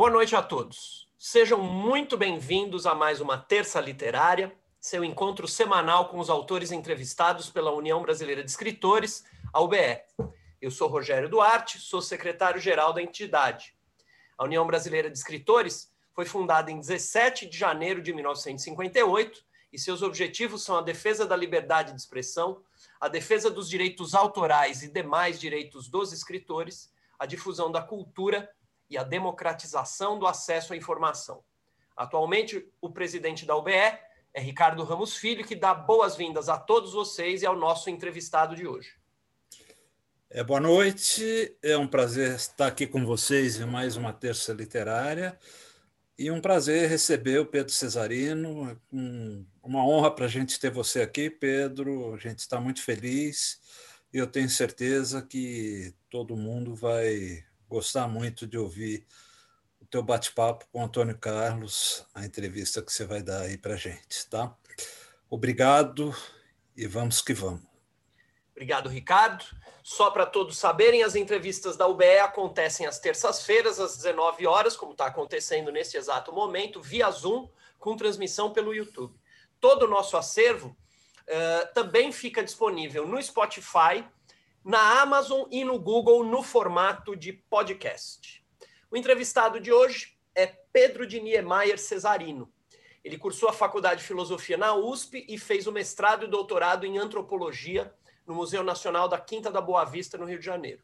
Boa noite a todos. Sejam muito bem-vindos a mais uma Terça Literária, seu encontro semanal com os autores entrevistados pela União Brasileira de Escritores, a UBE. Eu sou Rogério Duarte, sou secretário-geral da entidade. A União Brasileira de Escritores foi fundada em 17 de janeiro de 1958 e seus objetivos são a defesa da liberdade de expressão, a defesa dos direitos autorais e demais direitos dos escritores, a difusão da cultura e a democratização do acesso à informação. Atualmente, o presidente da UBE é Ricardo Ramos Filho, que dá boas-vindas a todos vocês e ao nosso entrevistado de hoje. É, boa noite, é um prazer estar aqui com vocês em mais uma terça literária e um prazer receber o Pedro Cesarino. Um, uma honra para a gente ter você aqui, Pedro. A gente está muito feliz e eu tenho certeza que todo mundo vai gostar muito de ouvir teu bate-papo com o Antônio Carlos, a entrevista que você vai dar aí para gente, tá? Obrigado e vamos que vamos. Obrigado, Ricardo. Só para todos saberem, as entrevistas da UBE acontecem às terças-feiras, às 19 horas, como está acontecendo neste exato momento, via Zoom, com transmissão pelo YouTube. Todo o nosso acervo uh, também fica disponível no Spotify, na Amazon e no Google no formato de podcast. O entrevistado de hoje é Pedro de Niemeyer Cesarino. Ele cursou a Faculdade de Filosofia na USP e fez o mestrado e doutorado em Antropologia no Museu Nacional da Quinta da Boa Vista, no Rio de Janeiro.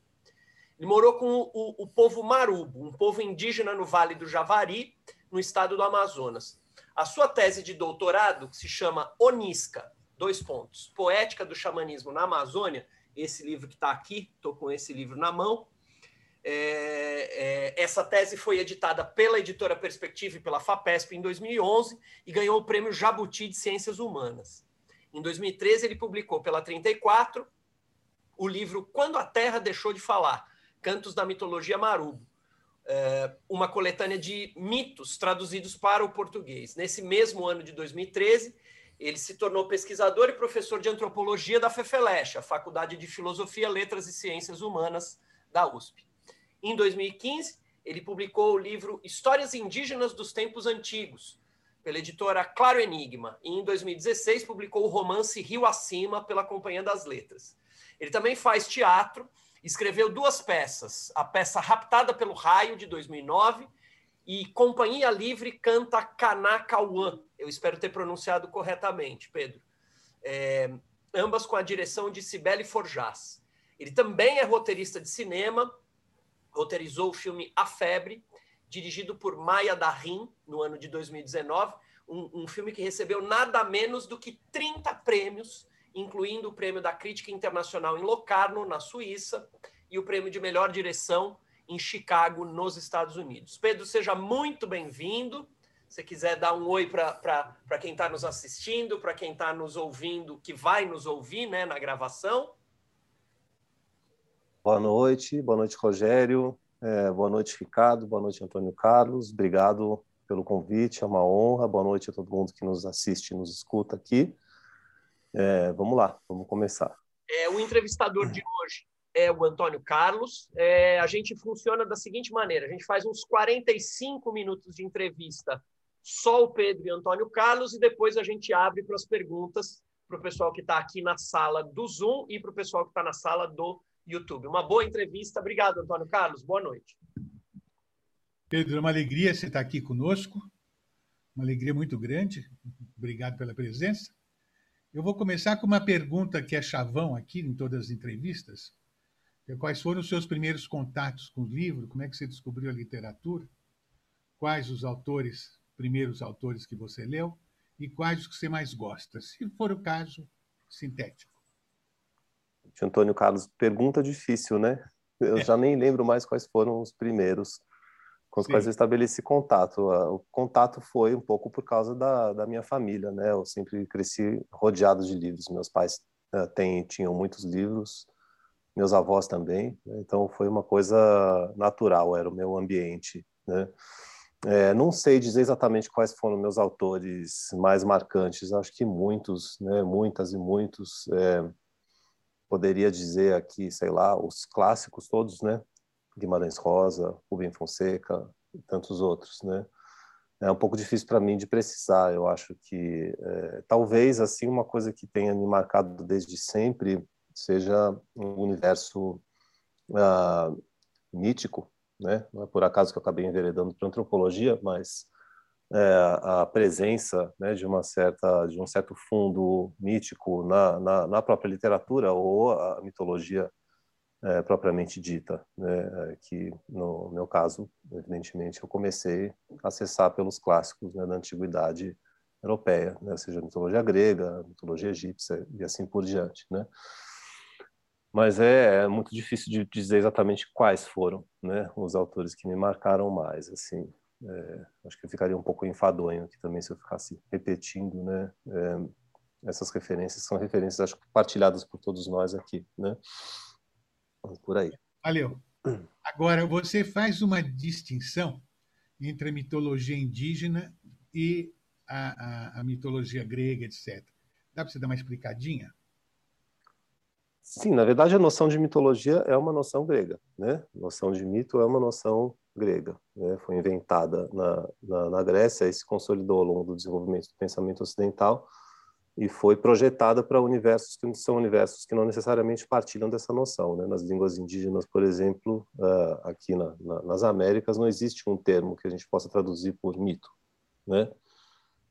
Ele morou com o, o povo Marubo, um povo indígena no Vale do Javari, no estado do Amazonas. A sua tese de doutorado, que se chama Onisca, dois pontos, Poética do Xamanismo na Amazônia, esse livro que está aqui, estou com esse livro na mão, é, é, essa tese foi editada pela editora Perspectiva e pela FAPESP em 2011 e ganhou o prêmio Jabuti de Ciências Humanas. Em 2013, ele publicou pela 34 o livro Quando a Terra Deixou de Falar Cantos da Mitologia Marubo, é, uma coletânea de mitos traduzidos para o português. Nesse mesmo ano de 2013, ele se tornou pesquisador e professor de antropologia da FEFELESH, a Faculdade de Filosofia, Letras e Ciências Humanas da USP. Em 2015, ele publicou o livro Histórias Indígenas dos Tempos Antigos, pela editora Claro Enigma, e em 2016 publicou o romance Rio Acima pela Companhia das Letras. Ele também faz teatro, escreveu duas peças, a peça Raptada pelo Raio, de 2009, e Companhia Livre canta Kanakauan. Eu espero ter pronunciado corretamente, Pedro. É, ambas com a direção de Cibele Forjás. Ele também é roteirista de cinema, roteirizou o filme A Febre, dirigido por Maia Darim, no ano de 2019, um, um, filme que recebeu nada menos do que 30 prêmios, incluindo o prêmio da Crítica Internacional em Locarno, na Suíça, e o prêmio de melhor direção em Chicago, nos Estados Unidos. Pedro, seja muito bem-vindo. Se quiser dar um oi para quem está nos assistindo, para quem está nos ouvindo, que vai nos ouvir né, na gravação. Boa noite, boa noite, Rogério, é, boa noite, Ricardo, boa noite, Antônio Carlos, obrigado pelo convite, é uma honra, boa noite a todo mundo que nos assiste e nos escuta aqui. É, vamos lá, vamos começar. É, o entrevistador de hoje é o Antônio Carlos. É, a gente funciona da seguinte maneira: a gente faz uns 45 minutos de entrevista, só o Pedro e o Antônio Carlos, e depois a gente abre para as perguntas para o pessoal que está aqui na sala do Zoom e para o pessoal que está na sala do YouTube. Uma boa entrevista. Obrigado, Antônio Carlos. Boa noite. Pedro, é uma alegria você estar aqui conosco. Uma alegria muito grande. Obrigado pela presença. Eu vou começar com uma pergunta que é chavão aqui em todas as entrevistas. É quais foram os seus primeiros contatos com o livro? Como é que você descobriu a literatura? Quais os autores, primeiros autores que você leu? E quais os que você mais gosta? Se for o caso, sintético Antônio Carlos, pergunta difícil, né? Eu é. já nem lembro mais quais foram os primeiros com os Sim. quais eu estabeleci contato. O contato foi um pouco por causa da, da minha família, né? Eu sempre cresci rodeado de livros. Meus pais uh, têm, tinham muitos livros, meus avós também, né? então foi uma coisa natural, era o meu ambiente, né? É, não sei dizer exatamente quais foram meus autores mais marcantes, acho que muitos, né? Muitas e muitos. É, poderia dizer aqui, sei lá, os clássicos todos, né? Guimarães Rosa, Rubem Fonseca, tantos outros, né? É um pouco difícil para mim de precisar. Eu acho que é, talvez assim uma coisa que tenha me marcado desde sempre seja um universo uh, mítico, né? Não é por acaso que eu acabei enveredando para antropologia, mas é, a presença né, de uma certa de um certo fundo mítico na, na, na própria literatura ou a mitologia é, propriamente dita, né, que no meu caso, evidentemente, eu comecei a acessar pelos clássicos né, da antiguidade europeia, né, seja mitologia grega, mitologia egípcia e assim por diante, né? Mas é, é, muito difícil de dizer exatamente quais foram, né, os autores que me marcaram mais, assim. É, acho que eu ficaria um pouco enfadonho aqui também se eu ficasse repetindo, né? É, essas referências são referências, acho que partilhadas por todos nós aqui, né? Por aí. Valeu. Agora, você faz uma distinção entre a mitologia indígena e a, a, a mitologia grega, etc. Dá para você dar uma explicadinha? Sim, na verdade a noção de mitologia é uma noção grega, né? A noção de mito é uma noção grega, né? Foi inventada na, na, na Grécia e se consolidou ao longo do desenvolvimento do pensamento ocidental e foi projetada para universos que são universos que não necessariamente partilham dessa noção. Né? Nas línguas indígenas, por exemplo, uh, aqui na, na, nas Américas, não existe um termo que a gente possa traduzir por mito. Né?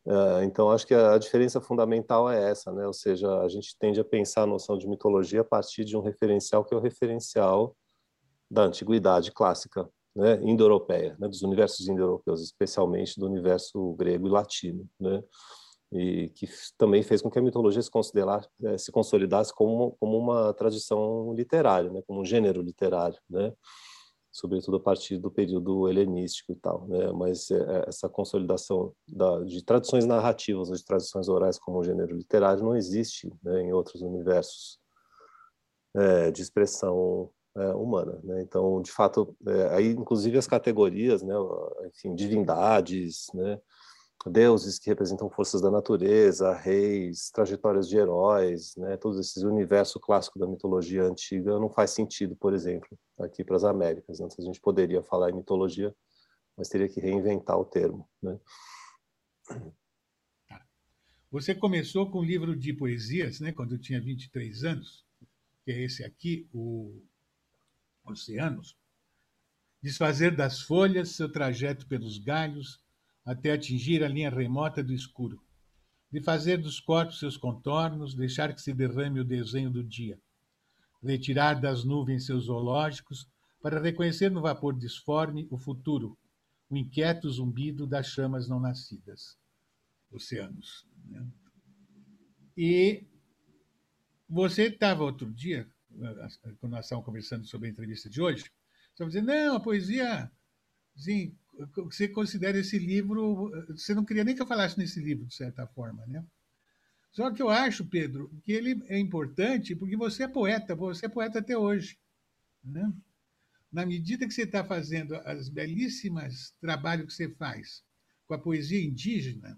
Uh, então, acho que a, diferença fundamental é essa, né? ou seja, a gente tende a pensar a noção de mitologia a partir de um referencial que é o referencial da antiguidade clássica, né? indo-europeia, né? dos universos indo-europeus, especialmente do universo grego e latino. Né? e que também fez com que a mitologia se, eh, se consolidasse como, como uma tradição literária, né? como um gênero literário, né? Sobretudo a partir do período helenístico e tal, né? Mas é, essa consolidação da, de tradições narrativas ou de tradições orais como um gênero literário não existe né, em outros universos é, de expressão é, humana, né? Então, de fato, é, aí inclusive as categorias, né? Enfim, divindades, né? Deuses que representam forças da natureza, reis, trajetórias de heróis, né, todo esse universo clássico da mitologia antiga não faz sentido, por exemplo, aqui para as Américas. Antes a gente poderia falar em mitologia, mas teria que reinventar o termo. Né? Você começou com um livro de poesias, né, quando eu tinha 23 anos, que é esse aqui, o Oceanos. Desfazer das folhas seu trajeto pelos galhos, até atingir a linha remota do escuro, de fazer dos corpos seus contornos, deixar que se derrame o desenho do dia, retirar das nuvens seus zoológicos para reconhecer no vapor disforme o futuro, o inquieto zumbido das chamas não nascidas. Oceanos. Né? E você estava outro dia, quando nós estávamos conversando sobre a entrevista de hoje, você estava dizendo, não, a poesia, sim, você considera esse livro. Você não queria nem que eu falasse nesse livro, de certa forma, né? Só que eu acho, Pedro, que ele é importante porque você é poeta, você é poeta até hoje. Né? Na medida que você está fazendo as belíssimas trabalhos que você faz com a poesia indígena,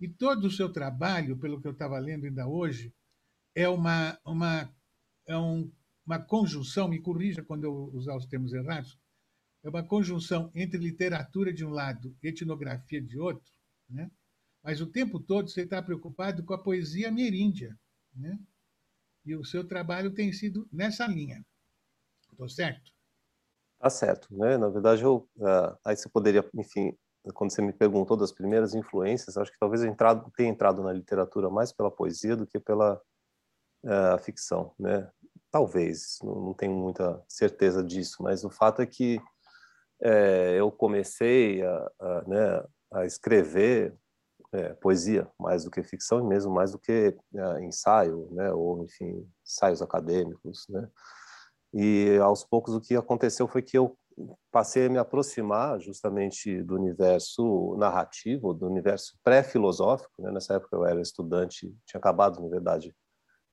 e todo o seu trabalho, pelo que eu estava lendo ainda hoje, é uma, uma, é um, uma conjunção, me corrija quando eu usar os termos errados, é uma conjunção entre literatura de um lado e etnografia de outro, né? mas o tempo todo você está preocupado com a poesia ameríndia. Né? E o seu trabalho tem sido nessa linha. Estou certo? Tá certo. Né? Na verdade, eu, uh, aí você poderia, enfim, quando você me perguntou das primeiras influências, acho que talvez eu entrado, tenha entrado na literatura mais pela poesia do que pela uh, ficção. Né? Talvez, não, não tenho muita certeza disso, mas o fato é que é, eu comecei a, a, né, a escrever é, poesia mais do que ficção e mesmo mais do que é, ensaio, né, ou enfim ensaios acadêmicos, né. E aos poucos o que aconteceu foi que eu passei a me aproximar justamente do universo narrativo, do universo pré-filosófico. Né? Nessa época eu era estudante, tinha acabado, na verdade,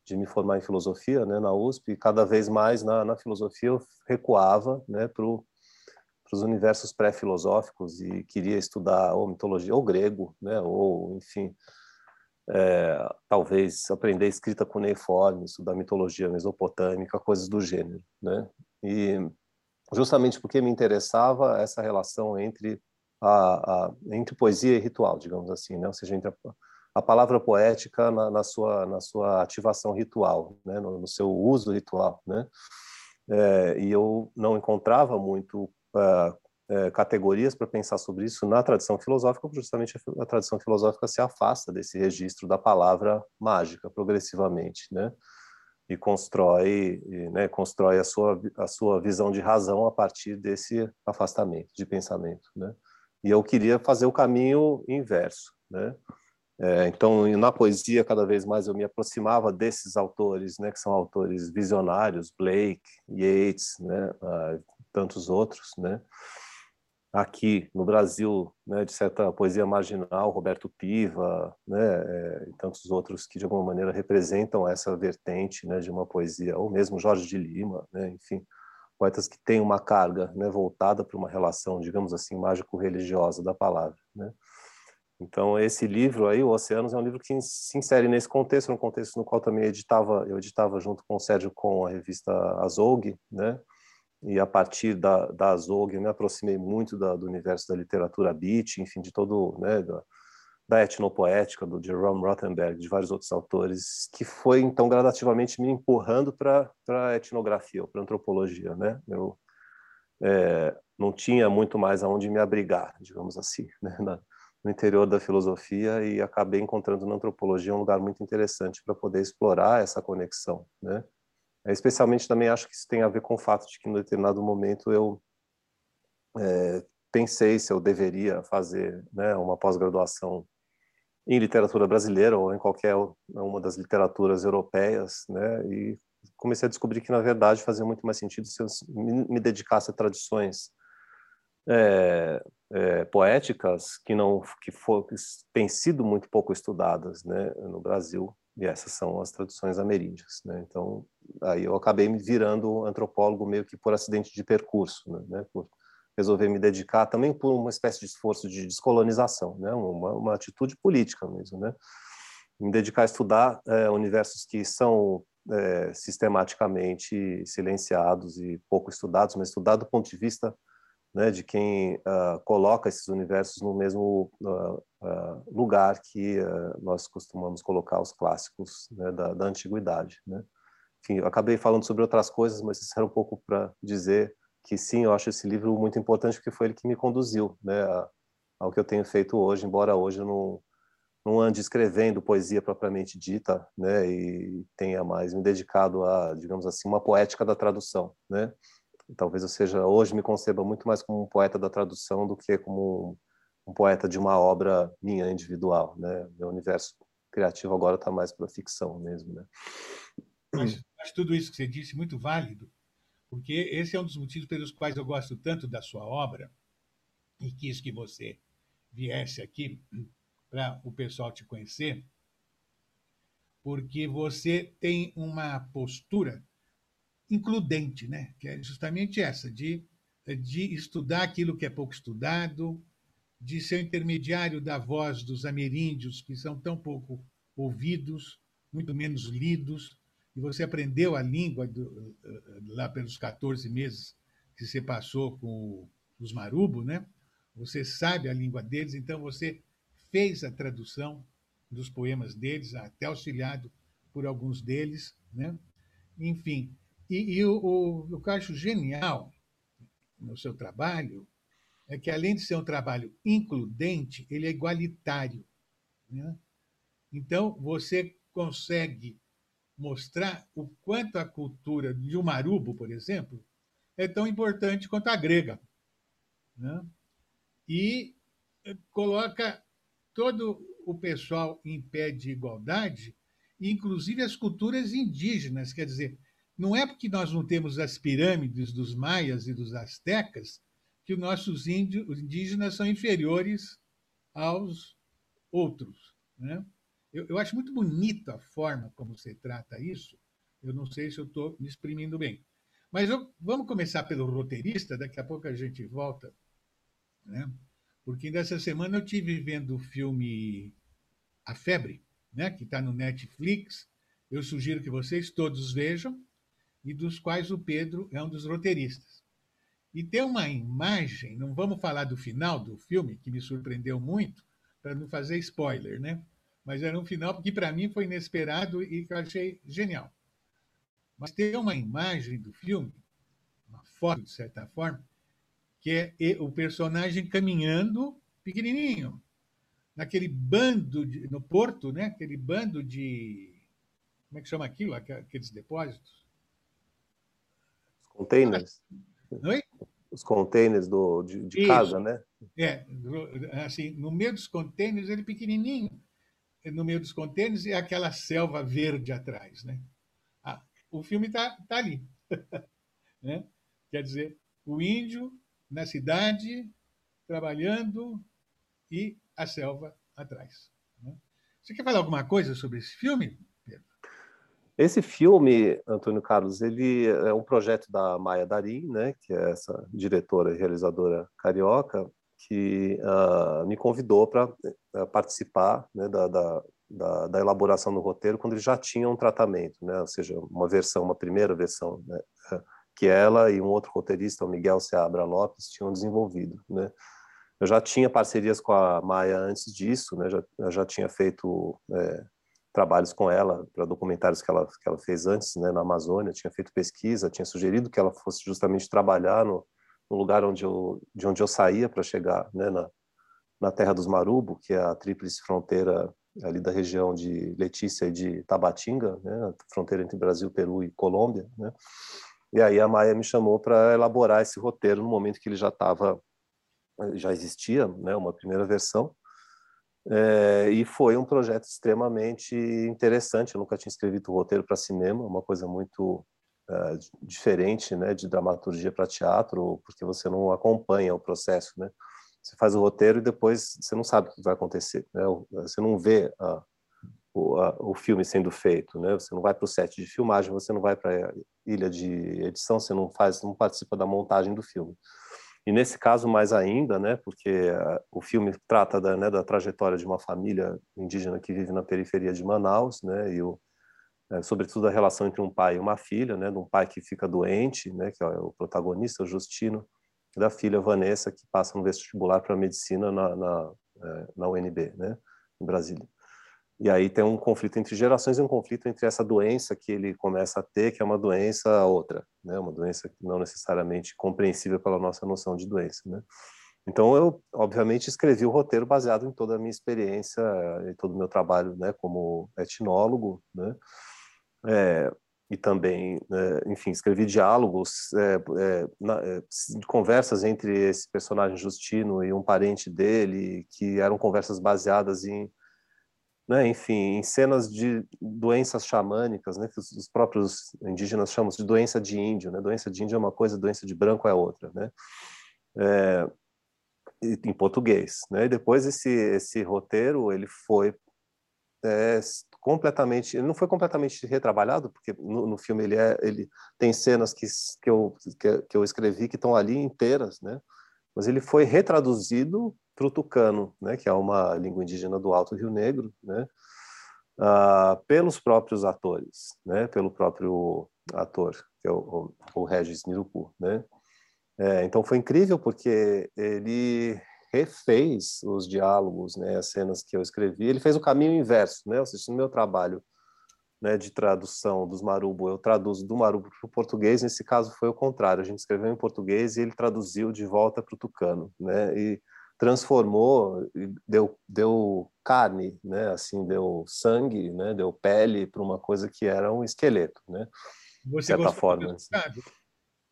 de me formar em filosofia né, na USP, e cada vez mais na, na filosofia eu recuava né, para o para os universos pré-filosóficos e queria estudar ou mitologia ou grego, né, ou enfim, é, talvez aprender escrita cuneiforme, estudar mitologia mesopotâmica, coisas do gênero, né? E justamente porque me interessava essa relação entre a, a, entre poesia e ritual, digamos assim, né? ou seja, entre a, a palavra poética na, na, sua, na sua ativação ritual, né? no, no seu uso ritual. Né? É, e eu não encontrava muito uh, é, categorias para pensar sobre isso na tradição filosófica, justamente a, a tradição filosófica se afasta desse registro da palavra mágica progressivamente, né? e constrói, né, constrói a sua a sua visão de razão a partir desse afastamento de pensamento, né? E eu queria fazer o caminho inverso, né? É, então, na poesia, cada vez mais eu me aproximava desses autores, né, que são autores visionários, Blake, Yeats, né, uh, tantos outros, né? aqui no Brasil, né, de certa poesia marginal, Roberto Piva, né, é, e tantos outros que de alguma maneira representam essa vertente, né, de uma poesia, ou mesmo Jorge de Lima, né, enfim, poetas que têm uma carga, né, voltada para uma relação, digamos assim, mágico-religiosa da palavra, né. Então esse livro aí, o Oceanos, é um livro que se insere nesse contexto, um contexto no qual também editava, eu editava junto com o Sérgio com a revista Azog, né, e a partir da, da eu me aproximei muito da, do universo da literatura beat, enfim, de todo, né, da, da etnopoética, do Jerome Rothenberg, de vários outros autores, que foi, então, gradativamente me empurrando para a etnografia, para a antropologia, né? Eu é, não tinha muito mais aonde me abrigar, digamos assim, né? Na, no interior da filosofia e acabei encontrando na antropologia um lugar muito interessante para poder explorar essa conexão, né? É, especialmente também acho que isso tem a ver com o fato de que em determinado momento eu é, pensei se eu deveria fazer né, uma pós-graduação em literatura brasileira ou em qualquer uma das literaturas europeias, né, e comecei a descobrir que na verdade fazia muito mais sentido se eu me dedicasse a tradições é, é, poéticas que não que, for, que têm sido muito pouco estudadas, né, no Brasil e essas são as traduções ameríndias, né? Então, aí eu acabei me virando antropólogo meio que por acidente de percurso, né? né? Por resolver me dedicar também por uma espécie de esforço de descolonização, né? Uma, uma atitude política mesmo, né? Me dedicar a estudar é, universos que são é, sistematicamente silenciados e pouco estudados, mas estudar do ponto de vista né, de quem uh, coloca esses universos no mesmo uh, uh, lugar que nós costumamos colocar os clássicos né, da, da, antiguidade. Né? Enfim, eu acabei falando sobre outras coisas, mas isso era um pouco para dizer que sim, eu acho esse livro muito importante porque foi ele que me conduziu né, ao que eu tenho feito hoje, embora hoje eu não, não ande escrevendo poesia propriamente dita, né, e tenha mais me dedicado a, digamos assim, uma poética da tradução, né, talvez eu seja hoje me conceba muito mais como um poeta da tradução do que como um, um poeta de uma obra minha individual, né? Meu universo criativo agora está mais para ficção mesmo, né? Mas, mas, tudo isso que você disse muito válido, porque esse é um dos motivos pelos quais eu gosto tanto da sua obra e quis que você viesse aqui para o pessoal te conhecer, porque você tem uma postura includente, né? que é justamente essa, de, de estudar aquilo que é pouco estudado, de ser intermediário da voz dos ameríndios, que são tão pouco ouvidos, muito menos lidos, e você aprendeu a língua do, lá pelos 14 meses que você passou com os marubo, né? Você sabe a língua deles, então você fez a tradução dos poemas deles, até auxiliado por alguns deles, né? Enfim, e, e o, o, o que eu acho genial no seu trabalho é que, além de ser um trabalho includente, ele é igualitário. Né? Então, você consegue mostrar o quanto a cultura de um marubo, por exemplo, é tão importante quanto a grega. Né? E coloca todo o pessoal em pé de igualdade, inclusive as culturas indígenas, quer dizer, não é porque nós não temos as pirâmides dos maias e dos astecas que os nossos indígenas são inferiores aos outros. Né? Eu, eu acho muito bonita a forma como você trata isso. Eu não sei se eu estou me exprimindo bem. Mas eu, vamos começar pelo roteirista, daqui a pouco a gente volta. Né? Porque nessa semana eu tive vendo o filme A Febre, né? que está no Netflix. Eu sugiro que vocês todos vejam e dos quais o Pedro é um dos roteiristas. E tem uma imagem, não vamos falar do final do filme, que me surpreendeu muito, para não fazer spoiler, né? Mas era um final que para mim foi inesperado e que eu achei genial. Mas tem uma imagem do filme, uma foto de certa forma, que é o personagem caminhando pequenininho, naquele bando de, no porto, né? Aquele bando de como é que chama aquilo? Aqueles depósitos? Containers. Oi? Os containers do, de, de casa, né? É, assim, no meio dos containers, ele pequenininho, no meio dos containers e aquela selva verde atrás, né? Ah, o filme está tá ali, né? Quer dizer, o índio na cidade, trabalhando e a selva atrás. Né? Você quer falar alguma coisa sobre esse filme? Esse filme, Antônio Carlos, ele é um projeto da Maia Darim, né, que é essa diretora e realizadora carioca, que uh, me convidou para uh, eh, participar né, da, da, da, da, elaboração do roteiro quando ele já tinha um tratamento, né, ou seja, uma versão, uma primeira versão, né, que ela e um outro roteirista, o Miguel Seabra Lopes, tinham desenvolvido. Né. Eu já tinha parcerias com a Maia antes disso, né, já, já tinha feito é, trabalhos com ela para documentários que ela, que ela fez antes, né, na Amazônia, tinha feito pesquisa, tinha sugerido que ela fosse justamente trabalhar no, no lugar onde eu, de onde eu saía para chegar, né, na, na terra dos Marubo, que é a tríplice fronteira ali da região de Letícia e de Tabatinga, né, a fronteira entre Brasil, Peru e Colômbia, né? E aí a Maia me chamou para elaborar esse roteiro no momento que ele já estava já existia, né, uma primeira versão. É, e foi um projeto extremamente interessante. Eu nunca tinha escrito roteiro para cinema, uma coisa muito uh, diferente, né, de dramaturgia para teatro, porque você não acompanha o processo, né? Você faz o roteiro e depois você não sabe o que vai acontecer, né? Você não vê a, o, a, o filme sendo feito, né? Você não vai para o set de filmagem, você não vai para a ilha de edição, você não faz, não participa da montagem do filme. E nesse caso mais ainda, né, porque uh, o filme trata da, né, da trajetória de uma família indígena que vive na periferia de Manaus, né, e o, é, sobretudo a relação entre um pai e uma filha, né, de um pai que fica doente, né, que é o protagonista, o Justino, e da filha Vanessa, que passa no vestibular para medicina na, na, é, na UNB, né, em Brasília. E aí tem um conflito entre gerações e um conflito entre essa doença que ele começa a ter, que é uma doença outra, né, uma doença não necessariamente compreensível pela nossa noção de doença, né. Então eu, obviamente, escrevi o roteiro baseado em toda a minha experiência e todo o meu trabalho, né, como etnólogo, né, é, e também, é, enfim, escrevi diálogos, é, é na, é, conversas entre esse personagem Justino e um parente dele, que eram conversas baseadas em, né, enfim, em cenas de doenças xamânicas, né, que os, os, próprios indígenas chamam de doença de índio, né, doença de índio é uma coisa, doença de branco é outra, né, é, em português, né, e depois esse, esse roteiro, ele foi é, completamente, ele não foi completamente retrabalhado, porque no, no, filme ele é, ele tem cenas que que eu que, que eu escrevi que estão ali inteiras, né? Mas ele foi retraduzido para o tucano, né? Que é uma língua indígena do Alto Rio Negro, né? Ah, pelos próprios atores, né? Pelo próprio ator, que é o, o, Regis Nirupu, né? É, então foi incrível porque ele refez os diálogos, né, as cenas que eu escrevi. Ele fez o caminho inverso, né? Ou seja, no meu trabalho né, de tradução dos Marubo, eu traduzo do Marubo para o português. Nesse caso foi o contrário. A gente escreveu em português e ele traduziu de volta para o tucano, né? E transformou, deu deu carne, né? Assim, deu sangue, né? Deu pele para uma coisa que era um esqueleto, né? Você certa forma. Assim.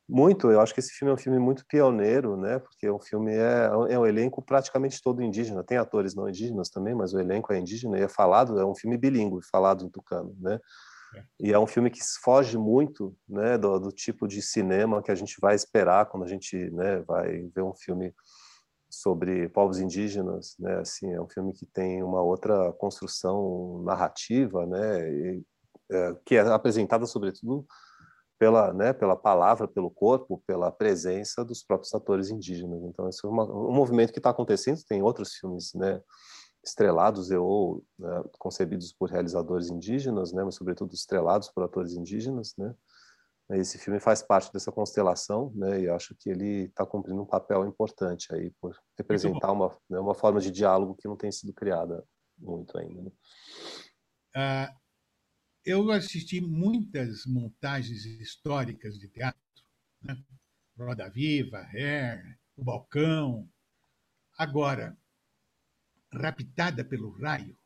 Muito, eu acho que esse filme é um filme muito pioneiro, né? Porque o filme é, é um elenco praticamente todo indígena. Tem atores não indígenas também, mas o elenco é indígena e é falado, é um filme bilíngue, falado em tucano, né? É. E é um filme que foge muito, né, do, do, tipo de cinema que a gente vai esperar quando a gente, né, vai ver um filme sobre povos indígenas, né? Assim, é um filme que tem uma outra construção narrativa, né? E, é, que é apresentada sobretudo pela, né, pela palavra, pelo corpo, pela presença dos próprios atores indígenas. Então, esse é uma, um movimento que está acontecendo. Tem outros filmes, né, estrelados ou né, concebidos por realizadores indígenas, né, mas sobretudo estrelados por atores indígenas, né, Esse filme faz parte dessa constelação, né? E acho que ele está cumprindo um papel importante aí por representar uma né, uma forma de diálogo que não tem sido criada muito ainda. Né? Ah, eu assisti muitas montagens históricas de teatro, né? Roda Viva, Hair, O Balcão. Agora, Raptada pelo Raio,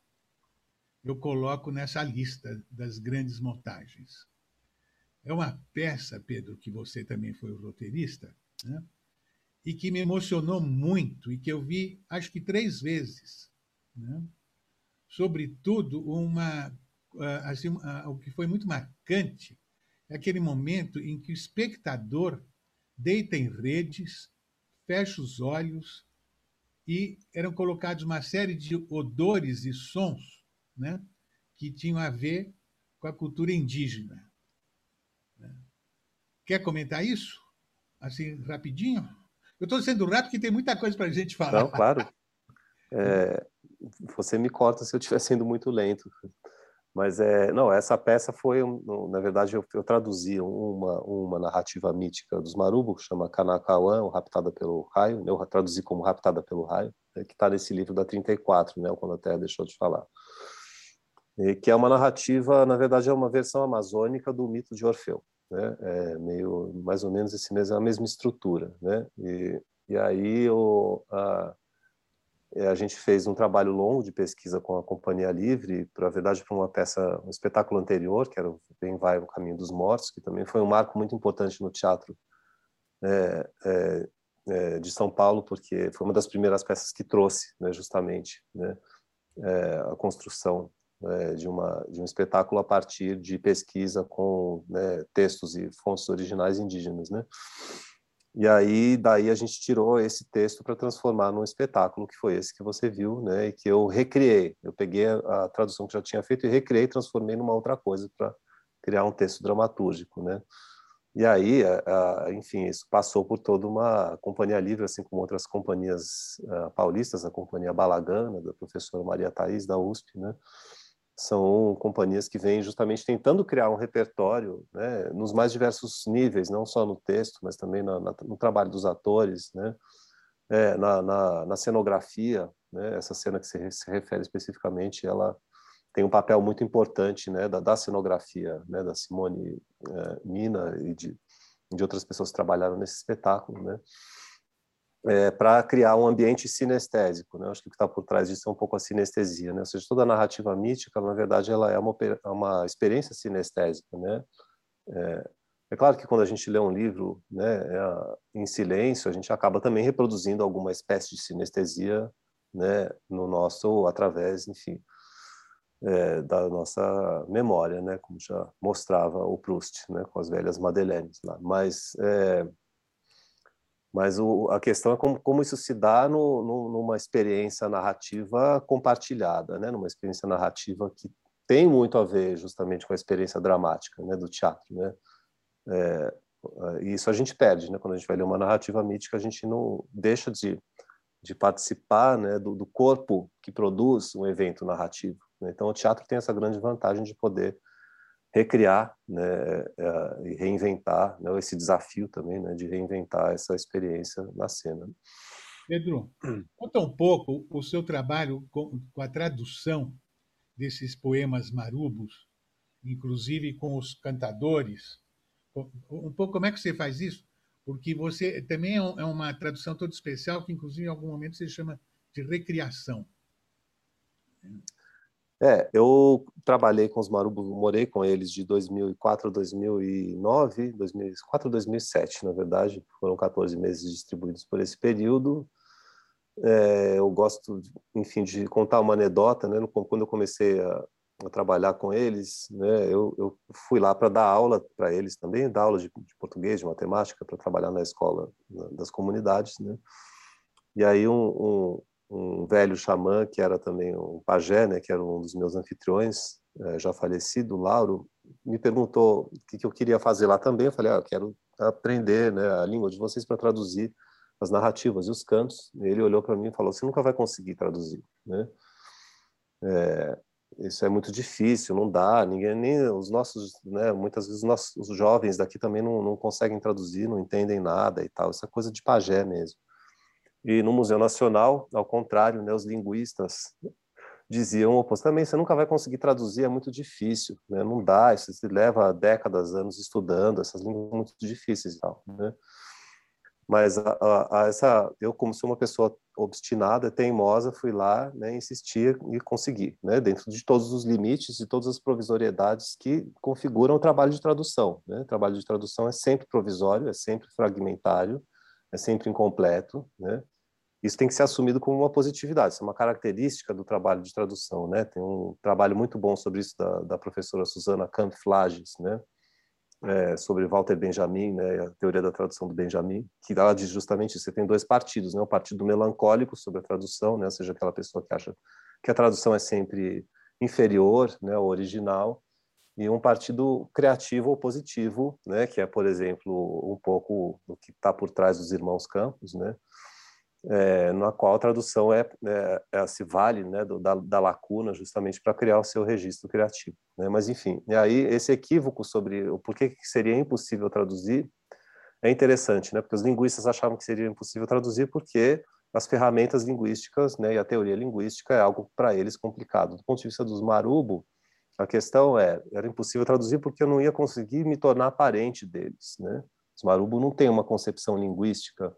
eu coloco nessa lista das grandes montagens. É uma peça, Pedro, que você também foi o roteirista, né? e que me emocionou muito e que eu vi acho que três vezes. Né? Sobretudo, uma, assim, o que foi muito marcante é aquele momento em que o espectador deita em redes, fecha os olhos e eram colocados uma série de odores e sons né, que tinham a ver com a cultura indígena. Quer comentar isso? Assim, rapidinho? Eu estou sendo rápido porque tem muita coisa para a gente falar. Não, claro. É, você me corta se eu estiver sendo muito lento. Mas é, não, essa peça foi, na verdade, eu, eu traduzi uma, uma narrativa mítica dos Marubo, que chama Kanakawan, Raptada pelo Raio, né, eu traduzi como Raptada pelo Raio, né, que está nesse livro da 34, né, quando até deixou de falar. E, que é uma narrativa, na verdade, é uma versão amazônica do mito de Orfeu, né, é meio, mais ou menos esse mesmo, a mesma estrutura, né, e, e aí o, a, é, a gente fez um trabalho longo de pesquisa com a Companhia Livre, na verdade, para uma peça, um espetáculo anterior, que era o Bem Vai o Caminho dos Mortos, que também foi um marco muito importante no teatro é, é, é, de São Paulo, porque foi uma das primeiras peças que trouxe, né, justamente, né, é, a construção né, de, uma, de um espetáculo a partir de pesquisa com né, textos e fontes originais indígenas, né? E aí, daí a gente tirou esse texto para transformar num espetáculo, que foi esse que você viu, né? E que eu recriei. Eu peguei a, tradução que já tinha feito e recriei, transformei numa outra coisa para criar um texto dramatúrgico, né? E aí, a, a, enfim, isso passou por toda uma companhia livre, assim como outras companhias uh, paulistas, a companhia Balagana, da professora Maria Thais, da USP, né? São companhias que vêm justamente tentando criar um repertório né, nos mais diversos níveis, não só no texto, mas também na, na, no trabalho dos atores, né, é, na, na, cenografia. Né, essa cena que se, se, refere especificamente, ela tem um papel muito importante né, da, da cenografia, né, da Simone é, Mina e de, de outras pessoas que trabalharam nesse espetáculo. Né é, para criar um ambiente sinestésico. Né? Acho que o que está por trás disso é um pouco a sinestesia. Né? Ou seja, toda a narrativa mítica, na verdade, ela é uma, é uma experiência sinestésica. Né? É, é, claro que quando a gente lê um livro né, é, em silêncio, a gente acaba também reproduzindo alguma espécie de sinestesia né, no nosso, através, enfim, é, da nossa memória, né, como já mostrava o Proust, né, com as velhas Madeleines lá. Mas é, mas o, a questão é como, como isso se dá no, no, numa experiência narrativa compartilhada, né? numa experiência narrativa que tem muito a ver justamente com a experiência dramática né? do teatro. Né? É, e isso a gente perde, né? quando a gente vai ler uma narrativa mítica, a gente não deixa de, de participar né? do, do corpo que produz um evento narrativo. Né? Então, o teatro tem essa grande vantagem de poder recriar né, é, e reinventar, né, esse desafio também né, de reinventar essa experiência na cena. Pedro, conta um pouco o seu trabalho com, com a tradução desses poemas marubos, inclusive com os cantadores. Um pouco como é que você faz isso? Porque você também é, é uma tradução toda especial, que inclusive em algum momento você chama de recriação. É, eu trabalhei com os Marubos, morei com eles de 2004 a 2009, 2004 a 2007, na verdade, foram 14 meses distribuídos por esse período. É, eu gosto, enfim, de contar uma anedota, né? Quando eu comecei a, a trabalhar com eles, né? Eu, eu fui lá para dar aula para eles também, dar aula de, de português, de matemática, para trabalhar na escola das comunidades, né? E aí um, um um velho xamã, que era também um pajé, né, que era um dos meus anfitriões, é, já falecido, Lauro, me perguntou o que, eu queria fazer lá também. Eu falei, ah, eu quero aprender né, a língua de vocês para traduzir as narrativas e os cantos. E ele olhou para mim e falou: você nunca vai conseguir traduzir, né? É, isso é muito difícil, não dá, ninguém, nem os nossos, né, muitas vezes os nossos os jovens daqui também não, não conseguem traduzir, não entendem nada e tal, isso é coisa de pajé mesmo. E no Museu Nacional, ao contrário, né, os linguistas diziam o oposto. Também você nunca vai conseguir traduzir, é muito difícil, né? não dá, isso leva décadas, anos estudando, essas línguas muito difíceis tal. Né? Mas a, a, a essa, eu, como sou uma pessoa obstinada, teimosa, fui lá, né, insistir e consegui, né, dentro de todos os limites e todas as provisoriedades que configuram o trabalho de tradução. Né? O trabalho de tradução é sempre provisório, é sempre fragmentário, é sempre incompleto, né? Isso tem que ser assumido como uma positividade, isso é uma característica do trabalho de tradução, né? Tem um trabalho muito bom sobre isso da, da professora Susana Campflages, né? É, sobre Walter Benjamin, né, a teoria da tradução do Benjamin, que ela diz justamente isso. Você tem dois partidos, né, o partido melancólico sobre a tradução, né, ou seja, aquela pessoa que acha que a tradução é sempre inferior né, ao original, e um partido criativo ou positivo, né, que é, por exemplo, um pouco o que está por trás dos irmãos Campos, né, é, na qual a tradução é, é, é se vale né, do, da, da, lacuna justamente para criar o seu registro criativo. Né? Mas, enfim, e aí esse equívoco sobre o porquê que seria impossível traduzir é interessante, né? porque os linguistas achavam que seria impossível traduzir porque as ferramentas linguísticas né, e a teoria linguística é algo para eles complicado. Do ponto de vista dos Marubo, a questão é, era impossível traduzir porque eu não ia conseguir me tornar parente deles. Né? Os Marubo não têm uma concepção linguística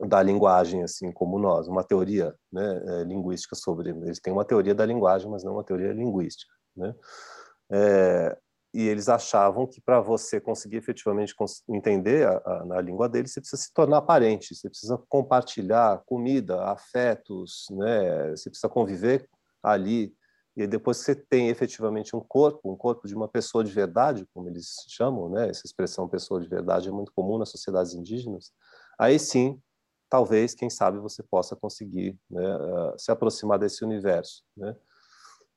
da linguagem, assim como nós, uma teoria né, é, linguística sobre. Eles têm uma teoria da linguagem, mas não uma teoria linguística. Né? É, e eles achavam que para você conseguir efetivamente entender a, a, a, língua deles, você precisa se tornar parente, você precisa compartilhar comida, afetos, né? você precisa conviver ali. E depois você tem efetivamente um corpo, um corpo de uma pessoa de verdade, como eles chamam, né? essa expressão pessoa de verdade é muito comum nas sociedades indígenas, aí sim talvez, quem sabe, você possa conseguir né, uh, se aproximar desse universo. Né?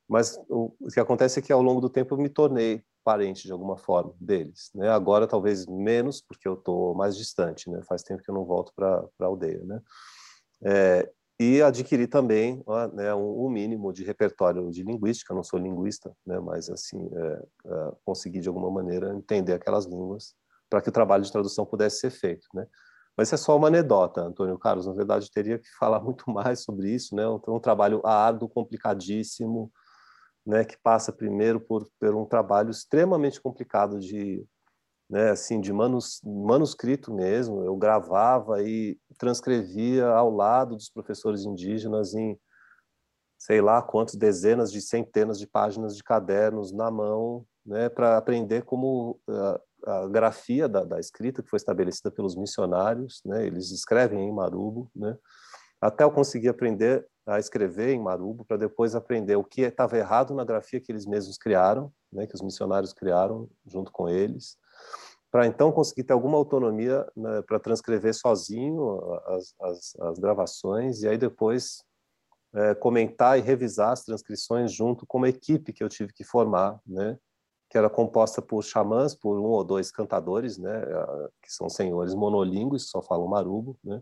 Mas o, o, que acontece é que, ao longo do tempo, eu me tornei parente, de alguma forma, deles. Né? Agora, talvez menos, porque eu estou mais distante. Né? Faz tempo que eu não volto para a aldeia. Né? É, e adquiri também né, um, um, mínimo de repertório de linguística. Eu não sou linguista, né, mas assim é, é, consegui de alguma maneira entender aquelas línguas para que o trabalho de tradução pudesse ser feito. Né? Mas isso é só uma anedota, Antônio Carlos. Na verdade, teria que falar muito mais sobre isso, né? Um, um trabalho árduo, complicadíssimo, né? Que passa primeiro por, por um trabalho extremamente complicado de, né? Assim, de manus, manuscrito mesmo. Eu gravava e transcrevia ao lado dos professores indígenas em sei lá quantas dezenas de centenas de páginas de cadernos na mão, né? Para aprender como uh, a grafia da, da, escrita que foi estabelecida pelos missionários, né? Eles escrevem em Marubo, né? Até eu conseguir aprender a escrever em Marubo para depois aprender o que estava errado na grafia que eles mesmos criaram, né? Que os missionários criaram junto com eles, para então conseguir ter alguma autonomia né, para transcrever sozinho as, as, as, gravações e aí depois é, comentar e revisar as transcrições junto com uma equipe que eu tive que formar, né? Que era composta por xamãs, por um ou dois cantadores, né, que são senhores monolíngues, só falam marubo, né,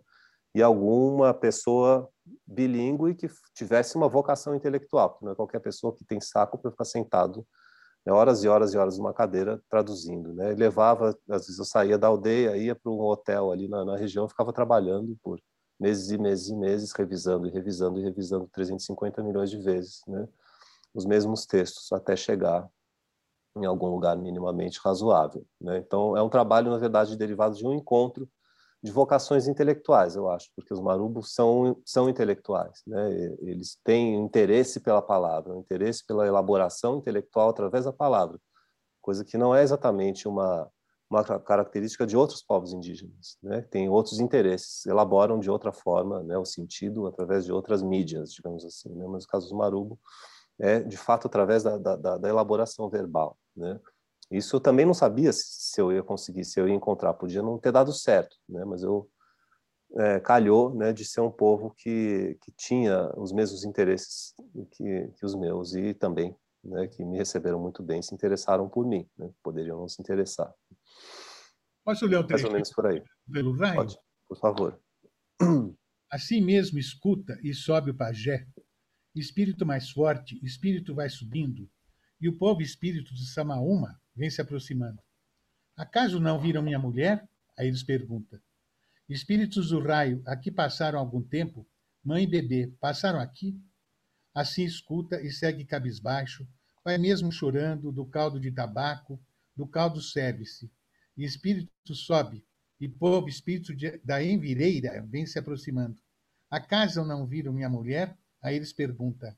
e alguma pessoa bilíngue que tivesse uma vocação intelectual, porque não é qualquer pessoa que tem saco para ficar sentado né, horas e horas e horas numa cadeira traduzindo. Né? levava, às vezes eu saía da aldeia, ia para um hotel ali na, na região, ficava trabalhando por meses e meses e meses, revisando e revisando e revisando 350 milhões de vezes, né? os mesmos textos, até chegar em algum lugar minimamente razoável. Né? Então, é um trabalho, na verdade, derivado de um encontro de vocações intelectuais, eu acho, porque os marubos são, são intelectuais, né? eles têm interesse pela palavra, um interesse pela elaboração intelectual através da palavra, coisa que não é exatamente uma, uma característica de outros povos indígenas, né? tem outros interesses, elaboram de outra forma né, o sentido através de outras mídias, digamos assim, né? mas no caso dos marubo, é de fato através da, da, da elaboração verbal. Né? Isso eu também não sabia se eu ia conseguir, se eu ia encontrar. Podia não ter dado certo, né? mas eu é, calhou né, de ser um povo que, que tinha os mesmos interesses que, que os meus e também né, que me receberam muito bem, se interessaram por mim, né? poderiam não se interessar. Posso ler o trecho? Mais ou menos por aí. Pelo Pode, por favor. Assim mesmo escuta e sobe o pajé, Espírito mais forte, espírito vai subindo, e o povo espírito de Samaúma vem se aproximando. Acaso não viram minha mulher? Aí eles perguntam. Espíritos do raio, aqui passaram algum tempo? Mãe e bebê, passaram aqui? Assim escuta e segue cabisbaixo, vai mesmo chorando do caldo de tabaco, do caldo serve-se. E espírito sobe, e povo espírito de, da envireira vem se aproximando. Acaso não viram minha mulher? Aí eles perguntam.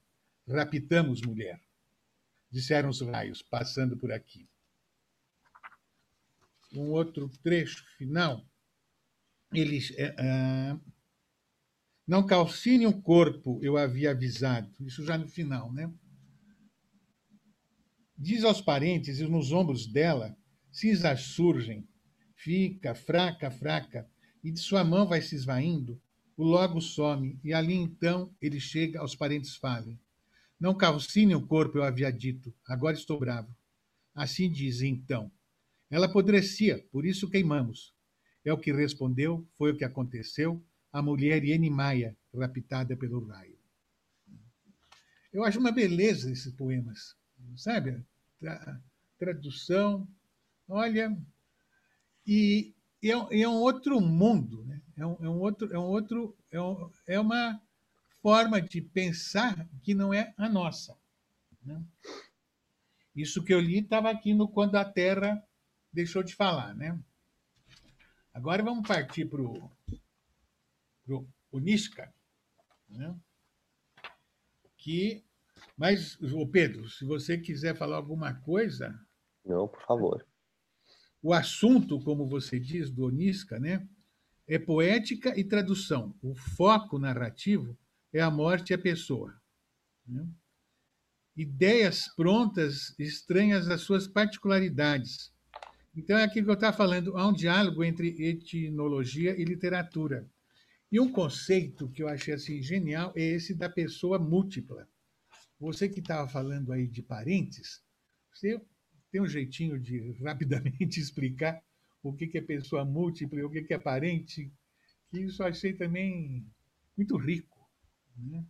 Raptamos mulher. Disseram os raios, passando por aqui um outro trecho final, eles é, não calcine o corpo, eu havia avisado, isso já no final, né? Diz aos parentes, e nos ombros dela, cinzas surgem, fica fraca, fraca, e de sua mão vai se esvaindo, o logo some, e ali então ele chega aos parentes falem. Não calcine o corpo, eu havia dito, agora estou bravo. Assim diz então, ela apodrecia, por isso queimamos. É o que respondeu, foi o que aconteceu, a mulher Maia, raptada pelo raio. Eu acho uma beleza esses poemas, sabe? Tra tradução, olha, e, e é, é, um outro mundo, né? É, um, é um outro, é um outro, é, um, é uma forma de pensar que não é a nossa. Né? Isso que eu li estava aqui no Quando a Terra deixou de falar, né? Agora vamos partir para o Unisca, né? que mas, o Pedro, se você quiser falar alguma coisa. Não, por favor. O assunto, como você diz, do Onisca, né, é poética e tradução. O foco narrativo é a morte e a pessoa. Né? Ideias prontas, estranhas às suas particularidades, então, é aquilo que eu estava falando, há um diálogo entre etnologia e literatura. E um conceito que eu achei assim genial é esse da pessoa múltipla. Você que estava falando aí de parentes, você tem um jeitinho de rapidamente explicar o que é pessoa múltipla e o que é parente, que isso eu achei também muito rico. Né?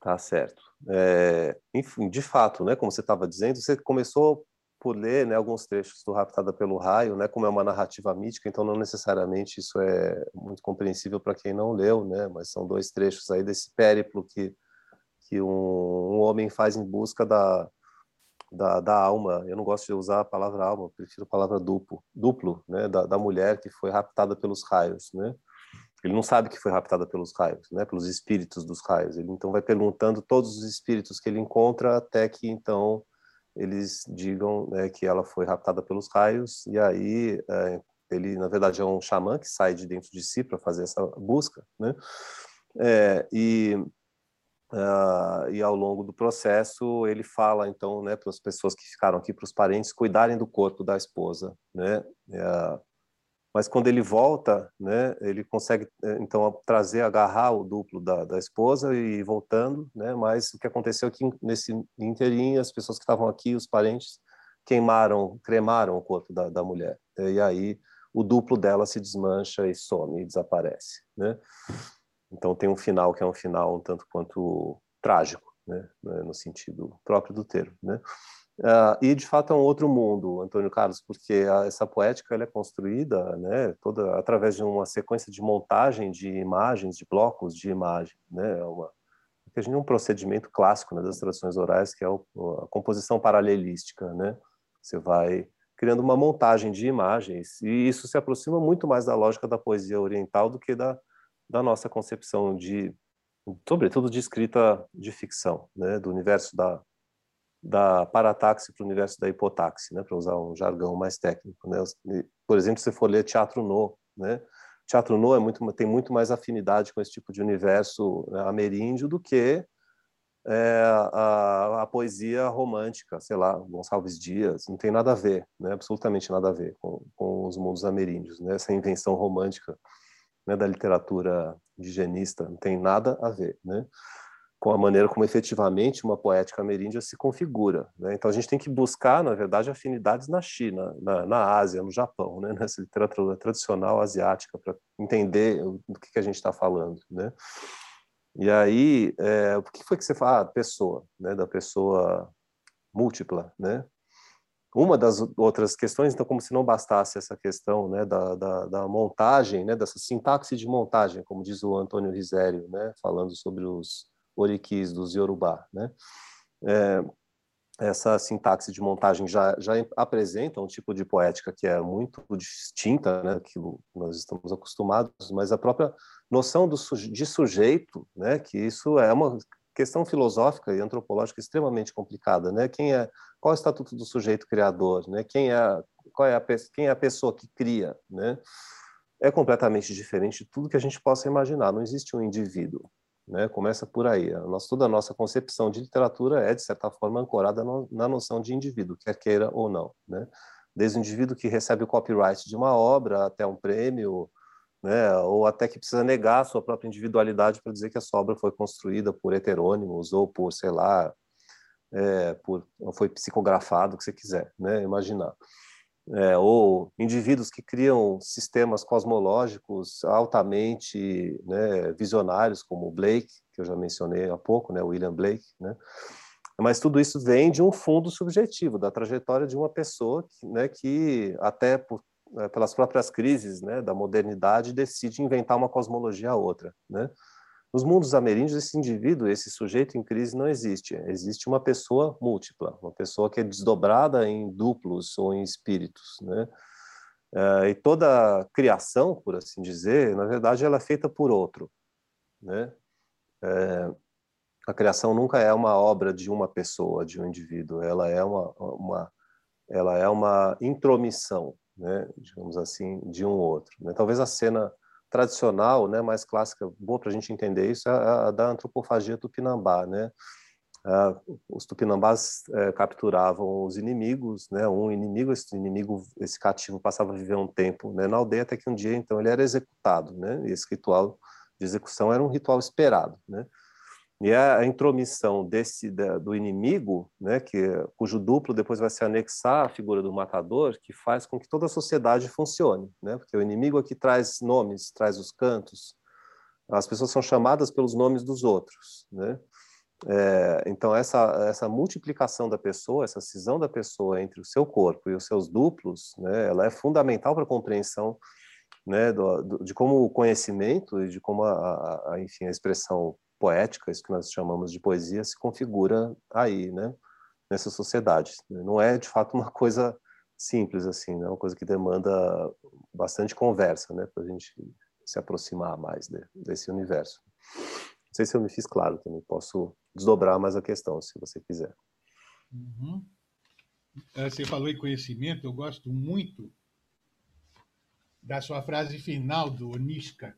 Tá certo. É, enfim, de fato, né, como você estava dizendo, você começou por ler né, alguns trechos do Raptada pelo Raio, né, como é uma narrativa mítica, então não necessariamente isso é muito compreensível para quem não leu, né, mas são dois trechos aí desse périplo que, que um, um homem faz em busca da, da, da, alma. Eu não gosto de usar a palavra alma, prefiro a palavra duplo, duplo né, da, da mulher que foi raptada pelos raios. Né. Ele não sabe que foi raptada pelos raios, né, pelos espíritos dos raios. Ele então vai perguntando todos os espíritos que ele encontra até que então eles digam né, que ela foi raptada pelos raios, e aí é, ele, na verdade, é um xamã que sai de dentro de si para fazer essa busca, né? É, e, uh, e ao longo do processo ele fala então né para as pessoas que ficaram aqui para os parentes cuidarem do corpo da esposa né uh, mas quando ele volta, né, ele consegue eh, então trazer, agarrar o duplo da, da esposa e voltando, né? Mas o que aconteceu é que nesse inteirinho as pessoas que estavam aqui, os parentes, queimaram, cremaram o corpo da, da mulher. E aí o duplo dela se desmancha e some e desaparece, né? Então tem um final que é um final um tanto quanto trágico, né, no sentido próprio do termo, né? Uh, e de fato é um outro mundo, Antônio Carlos, porque a, essa poética ela é construída, né, toda através de uma sequência de montagem de imagens, de blocos de imagem, né, é uma que a gente um procedimento clássico né, das traduções orais que é o, a composição paralelística, né? Você vai criando uma montagem de imagens e isso se aproxima muito mais da lógica da poesia oriental do que da, da nossa concepção de, sobretudo de escrita de ficção, né, do universo da da parataxe para o universo da hipotaxe, né, para usar um jargão mais técnico. Né? Por exemplo, se for ler Teatro No, né? Teatro No é muito, tem muito mais afinidade com esse tipo de universo né, ameríndio do que é, a, a, poesia romântica, sei lá, Gonçalves Dias, não tem nada a ver, né? absolutamente nada a ver com, com os mundos ameríndios. Né? Essa invenção romântica né, da literatura indigenista não tem nada a ver. Né? com a maneira como efetivamente uma poética ameríndia se configura. Né? Então a gente tem que buscar, na verdade, afinidades na China, na, na Ásia, no Japão, né? nessa literatura tradicional asiática, para entender do que, que a gente está falando. Né? E aí, é, o que foi que você fala? Ah, pessoa, né? Da pessoa múltipla, né? Uma das outras questões, então, como se não bastasse essa questão né, da, da, da, montagem, né, dessa sintaxe de montagem, como diz o Antônio Risério, né, falando sobre os oriquis dos Yorubá. Né? É, essa sintaxe de montagem já, já apresenta um tipo de poética que é muito distinta né, que nós estamos acostumados, mas a própria noção do, de sujeito, né, que isso é uma questão filosófica e antropológica extremamente complicada, né? Quem é qual é o estatuto do sujeito criador, né? Quem é qual é a quem é a pessoa que cria, né? É completamente diferente de tudo que a gente possa imaginar. Não existe um indivíduo, né? Começa por aí. A nossa, toda a nossa concepção de literatura é de certa forma ancorada no, na noção de indivíduo, quer queira ou não, né? Desde o indivíduo que recebe o copyright de uma obra até um prêmio, né? ou até que precisa negar a sua própria individualidade para dizer que a sua obra foi construída por heterônimos ou por, sei lá, é, por, foi psicografado, o que você quiser, né? imaginar. É, ou indivíduos que criam sistemas cosmológicos altamente né, visionários, como Blake, que eu já mencionei há pouco, né, William Blake, né? mas tudo isso vem de um fundo subjetivo, da trajetória de uma pessoa que, né, que até por é, pelas próprias crises né, da modernidade, decide inventar uma cosmologia a outra. Né? Nos mundos ameríndios, esse indivíduo, esse sujeito em crise não existe. Existe uma pessoa múltipla, uma pessoa que é desdobrada em duplos ou em espíritos. Né? É, e toda criação, por assim dizer, na verdade, ela é feita por outro. Né? É, a criação nunca é uma obra de uma pessoa, de um indivíduo. Ela é uma, uma ela é uma intromissão né, digamos assim, de um outro. Né? Talvez a cena tradicional, né, mais clássica, boa para a gente entender isso, é a, da antropofagia tupinambá, né? os tupinambás é, capturavam os inimigos, né? Um inimigo, esse inimigo, esse cativo passava a viver um tempo, né? Na aldeia até que um dia então ele era executado, né? E esse ritual de execução era um ritual esperado, né? E a intromissão desse do inimigo, né, que cujo duplo depois vai se anexar à figura do matador, que faz com que toda a sociedade funcione, né? Porque o inimigo aqui traz nomes, traz os cantos. As pessoas são chamadas pelos nomes dos outros, né? É, então essa essa multiplicação da pessoa, essa cisão da pessoa entre o seu corpo e os seus duplos, né, ela é fundamental para a compreensão né, do, do, de como o conhecimento e de como a, a, a, enfim a expressão poética, isso que nós chamamos de poesia, se configura aí, né? Nessa sociedade. Não é, de fato, uma coisa simples, assim, né? Uma coisa que demanda bastante conversa, né? Para a gente se aproximar mais de, desse universo. Não sei se eu me fiz claro também. Posso desdobrar mais a questão, se você quiser. Uhum. É, você falou em conhecimento, eu gosto muito da sua frase final do Onishka,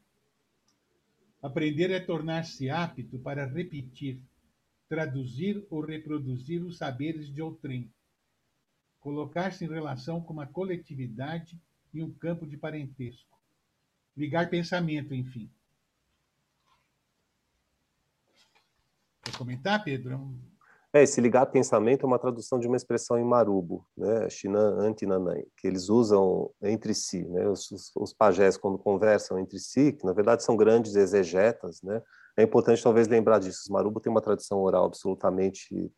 Aprender é tornar-se apto para repetir, traduzir ou reproduzir os saberes de outrem. Colocar-se em relação com uma coletividade e um campo de parentesco. Ligar pensamento, enfim. Quer comentar, Pedro? É, esse ligar pensamento é uma tradução de uma expressão em marubo, né, Shinan Antinanai, que eles usam entre si, né, os, os, pajés quando conversam entre si, que na verdade são grandes exegetas, né, é importante talvez lembrar disso, os marubo tem uma tradição oral absolutamente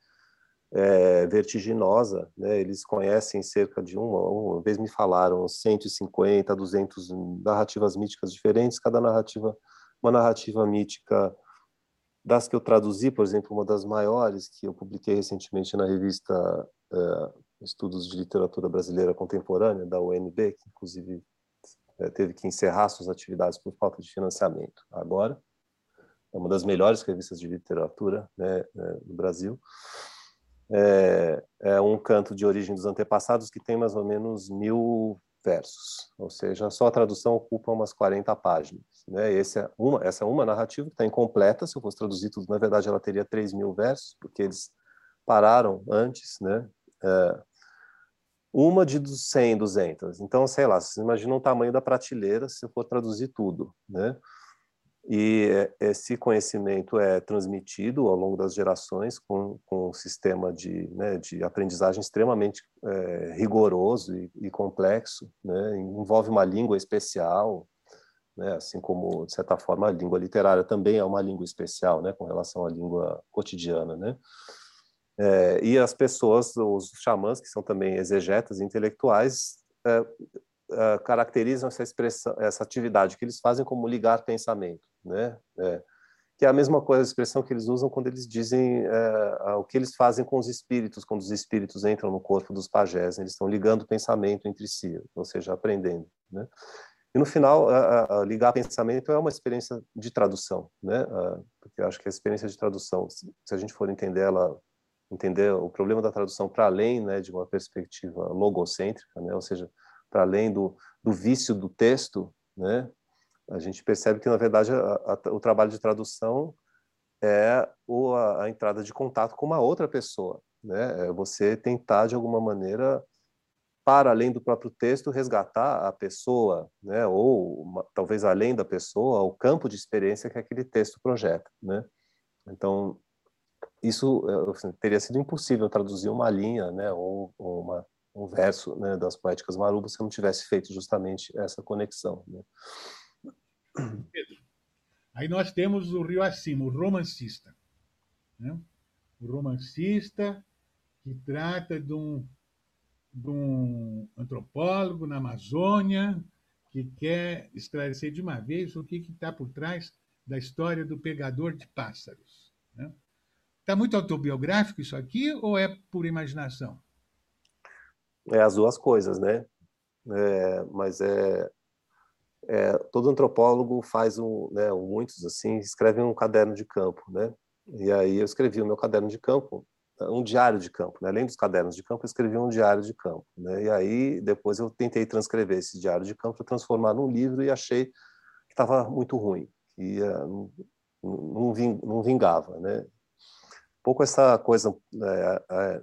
é, vertiginosa, né, eles conhecem cerca de uma, uma vez me falaram 150, 200 narrativas míticas diferentes, cada narrativa, uma narrativa mítica das que eu traduzi, por exemplo, uma das maiores que eu publiquei recentemente na revista uh, Estudos de Literatura Brasileira Contemporânea, da UNB, que inclusive uh, teve que encerrar suas atividades por falta de financiamento agora. É uma das melhores revistas de literatura né, uh, do Brasil. É, é um canto de origem dos antepassados que tem mais ou menos mil versos, ou seja, só a tradução ocupa umas 40 páginas. Né? Esse é uma, essa é uma narrativa que está incompleta, se eu fosse traduzir tudo, na verdade ela teria 3 mil versos, porque eles pararam antes, né? É, uma de 100, 200. Então, sei lá, vocês imaginam o tamanho da prateleira se eu for traduzir tudo, né? E esse conhecimento é transmitido ao longo das gerações com, com um sistema de, né, de aprendizagem extremamente é, rigoroso e, e, complexo, né? envolve uma língua especial, né? assim como, de certa forma, a língua literária também é uma língua especial, né? com relação à língua cotidiana. Né? É, e as pessoas, os xamãs, que são também exegetas intelectuais, é, é, caracterizam essa expressão, essa atividade que eles fazem como ligar pensamento, né? É, que é a mesma coisa, a expressão que eles usam quando eles dizem é, o que eles fazem com os espíritos, quando os espíritos entram no corpo dos pajés, eles estão ligando pensamento entre si, ou seja, aprendendo, né? E no final, a, a ligar pensamento é uma experiência de tradução, né? Porque eu acho que a experiência de tradução, se a gente for entender ela entender o problema da tradução para além né, de uma perspectiva logocêntrica, né, ou seja, para além do, do vício do texto, né, a gente percebe que, na verdade, a, a, o trabalho de tradução é a, a, entrada de contato com uma outra pessoa. Né? É você tentar, de alguma maneira, para além do próprio texto, resgatar a pessoa, né? ou uma, talvez além da pessoa, o campo de experiência que aquele texto projeta. Né? Então, isso eh, assim, teria sido impossível traduzir uma linha, né, ou, ou uma, um verso né, das poéticas marubas se eu não tivesse feito justamente essa conexão. Né? Pedro, aí nós temos o Rio Acima, o romancista. Né? O romancista que trata de um, de um antropólogo na Amazônia que quer esclarecer de uma vez o que está por trás da história do pegador de pássaros. Né? Está muito autobiográfico isso aqui ou é por imaginação? É as duas coisas, né? É, mas é, é, todo antropólogo faz um, né, muitos assim, escrevem um caderno de campo, né? E aí eu escrevi o meu caderno de campo, um diário de campo, né? Além dos cadernos de campo, eu escrevi um diário de campo, né? E aí depois eu tentei transcrever esse diário de campo para transformar num livro e achei que estava muito ruim, que uh, não, não vingava, né? pouco essa coisa, é, é,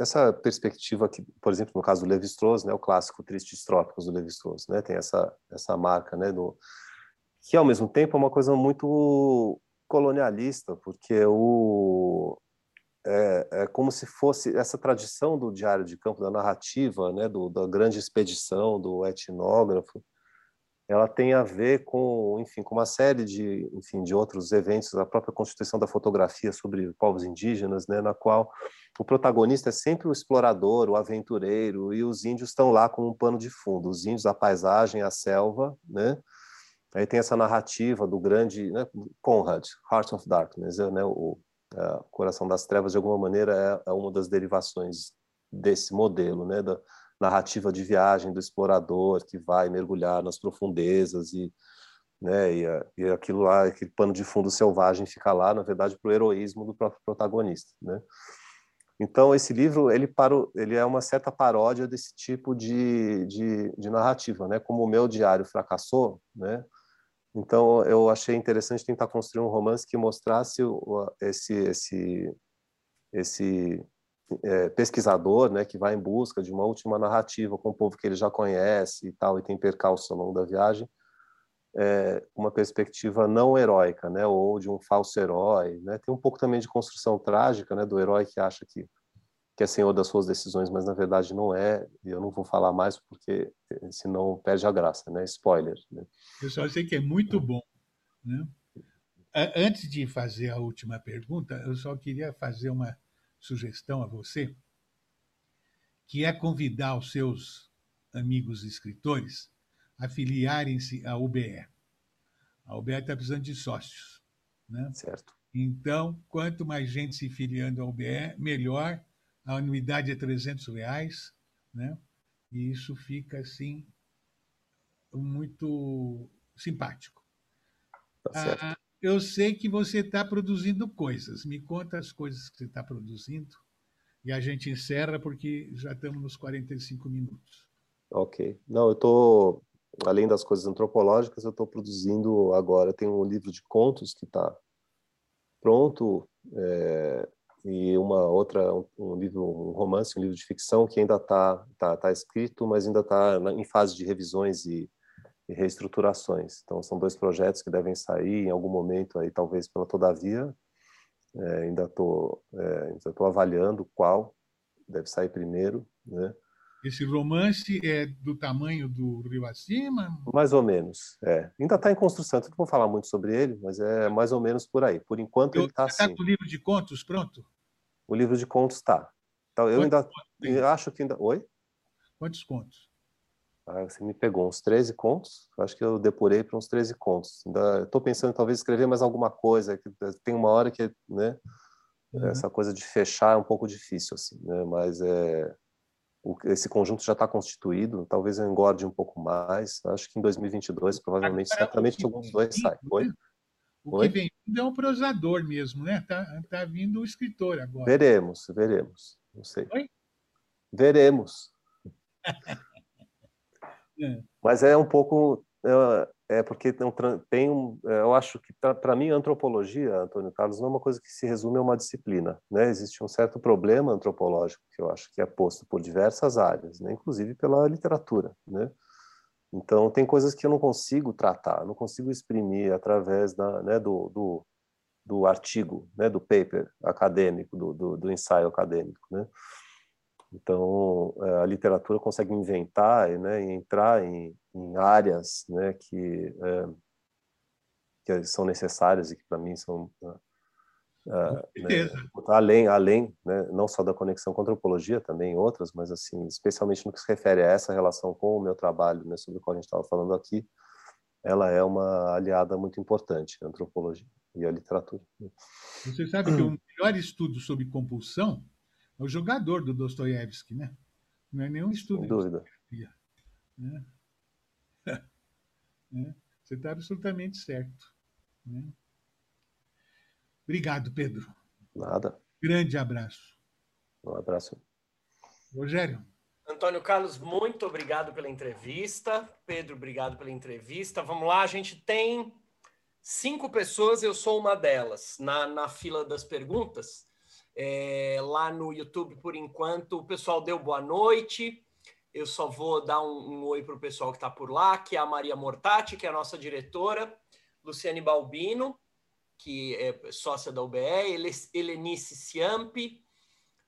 essa perspectiva que, por exemplo, no caso do Levi-Strauss, né, o clássico Tristes Trópicos do Levi-Strauss, né, tem essa essa marca, né, do que ao mesmo tempo é uma coisa muito colonialista, porque o é, é, como se fosse essa tradição do diário de campo, da narrativa, né, do, da grande expedição, do etnógrafo, ela tem a ver com, enfim, com uma série de, enfim, de outros eventos, a própria constituição da fotografia sobre povos indígenas, né, na qual o protagonista é sempre o explorador, o aventureiro, e os índios estão lá como um pano de fundo. Os índios, a paisagem, a selva, né? Aí tem essa narrativa do grande né, Conrad, Heart of Darkness, né, o é, Coração das Trevas, de alguma maneira, é, é uma das derivações desse modelo, né, da, narrativa de viagem do explorador que vai mergulhar nas profundezas e né, e, e aquilo lá, aquele pano de fundo selvagem fica lá, na verdade, para o heroísmo do próprio protagonista, né? Então, esse livro, ele, para ele é uma certa paródia desse tipo de, de, de narrativa, né? Como o meu diário fracassou, né? Então, eu achei interessante tentar construir um romance que mostrasse esse, esse, esse é, pesquisador, né, que vai em busca de uma última narrativa com o povo que ele já conhece e tal, e tem percalços ao longo da viagem, é, uma perspectiva não heróica, né, ou de um falso herói, né, tem um pouco também de construção trágica, né, do herói que acha que que é senhor das suas decisões, mas na verdade não é, e eu não vou falar mais porque senão perde a graça, né, spoiler. Né? Eu só sei que é muito bom, né? Antes de fazer a última pergunta, eu só queria fazer uma sugestão a você, que é convidar os seus amigos escritores a filiarem-se à UBE. A UBE está precisando de sócios. Né? Certo. Então, quanto mais gente se filiando à UBE, melhor. A anuidade é 300 reais, né? e isso fica assim muito simpático. Tá certo. Ah, eu sei que você está produzindo coisas. Me conta as coisas que você está produzindo. E a gente encerra porque já estamos nos 45 minutos. Ok. Não, eu estou, além das coisas antropológicas, eu estou produzindo agora. Tem um livro de contos que está pronto é, e uma outra, um livro, um romance, um livro de ficção que ainda está tá, tá escrito, mas ainda está em fase de revisões e e reestruturações. Então, são dois projetos que devem sair em algum momento, aí talvez pela Todavia. É, ainda estou é, avaliando qual deve sair primeiro, né? Esse romance é do tamanho do Rio Acima? Mais ou menos, é. Ainda está em construção, então não vou falar muito sobre ele, mas é mais ou menos por aí. Por enquanto eu, ele está assim. Está com o livro de contos pronto? O livro de contos está. Então, eu ainda eu acho que ainda... Oi? Quantos contos? Ah, você me pegou uns 13 contos. Acho que eu depurei para uns 13 contos. Ainda estou pensando em talvez escrever mais alguma coisa. Tem uma hora que, né? Uhum. Essa coisa de fechar é um pouco difícil, assim, né? Mas é, esse conjunto já está constituído. Talvez eu engorde um pouco mais. Acho que em 2022, provavelmente, Agora, certamente alguns dois saem. Oi? O Oi? que vem vindo é um prosador mesmo, né? Tá, tá vindo o escritor agora. Veremos, veremos. Não sei. Oi? Veremos. é. Mas é um pouco é, é porque tem um, é, eu acho que para mim a antropologia, Antônio Carlos, não é uma coisa que se resume a uma disciplina, né? Existe um certo problema antropológico que eu acho que é posto por diversas áreas, né? Inclusive pela literatura, né? Então tem coisas que eu não consigo tratar, não consigo exprimir através da, né, do, do, do artigo, né, do paper acadêmico, do, do, do ensaio acadêmico, né? Então, é, a literatura consegue inventar né, e entrar em, em áreas né, que, é, que são necessárias e que, para mim, são é, né, além, além né, não só da conexão com a antropologia, também outras, mas, assim, especialmente no que se refere a essa relação com o meu trabalho, né, sobre o qual a gente estava falando aqui, ela é uma aliada muito importante, a antropologia e a literatura. Você sabe que o melhor estudo sobre compulsão é o jogador do Dostoiévski, né? Não é nenhum estudo. Sem dúvida. Né? né? Você está absolutamente certo. Né? Obrigado, Pedro. Nada. Grande abraço. Um abraço. Rogério. Antônio Carlos, muito obrigado pela entrevista. Pedro, obrigado pela entrevista. Vamos lá, a gente tem cinco pessoas, eu sou uma delas, na, na fila das perguntas é, lá no YouTube por enquanto. O pessoal deu boa noite. Eu só vou dar um, um oi para o pessoal que está por lá, que é a Maria Mortati, que é a nossa diretora, Luciane Balbino, que é sócia da UBE, Helenice Ciampi,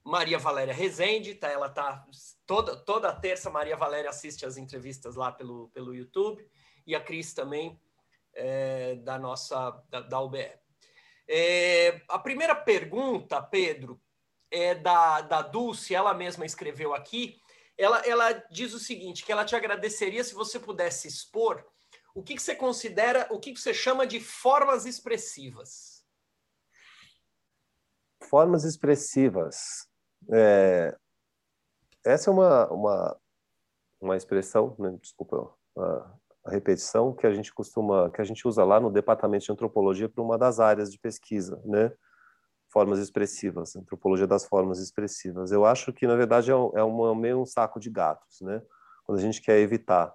Maria Valéria Rezende, tá, ela tá toda, toda terça, Maria Valéria assiste as entrevistas lá pelo, pelo YouTube, e a Cris também, é, da nossa, da, da UBE. É, a primeira pergunta, Pedro, é da, da Dulce, ela mesma escreveu aqui. Ela, ela diz o seguinte: que ela te agradeceria se você pudesse expor o que, que você considera, o que, que você chama de formas expressivas. Formas expressivas. É, essa é uma, uma, uma expressão, né, desculpa a repetição que a gente costuma, que a gente usa lá no departamento de antropologia para uma das áreas de pesquisa, né? Formas expressivas, antropologia das formas expressivas. Eu acho que na verdade é, um, é uma, meio um saco de gatos, né? Quando a gente quer evitar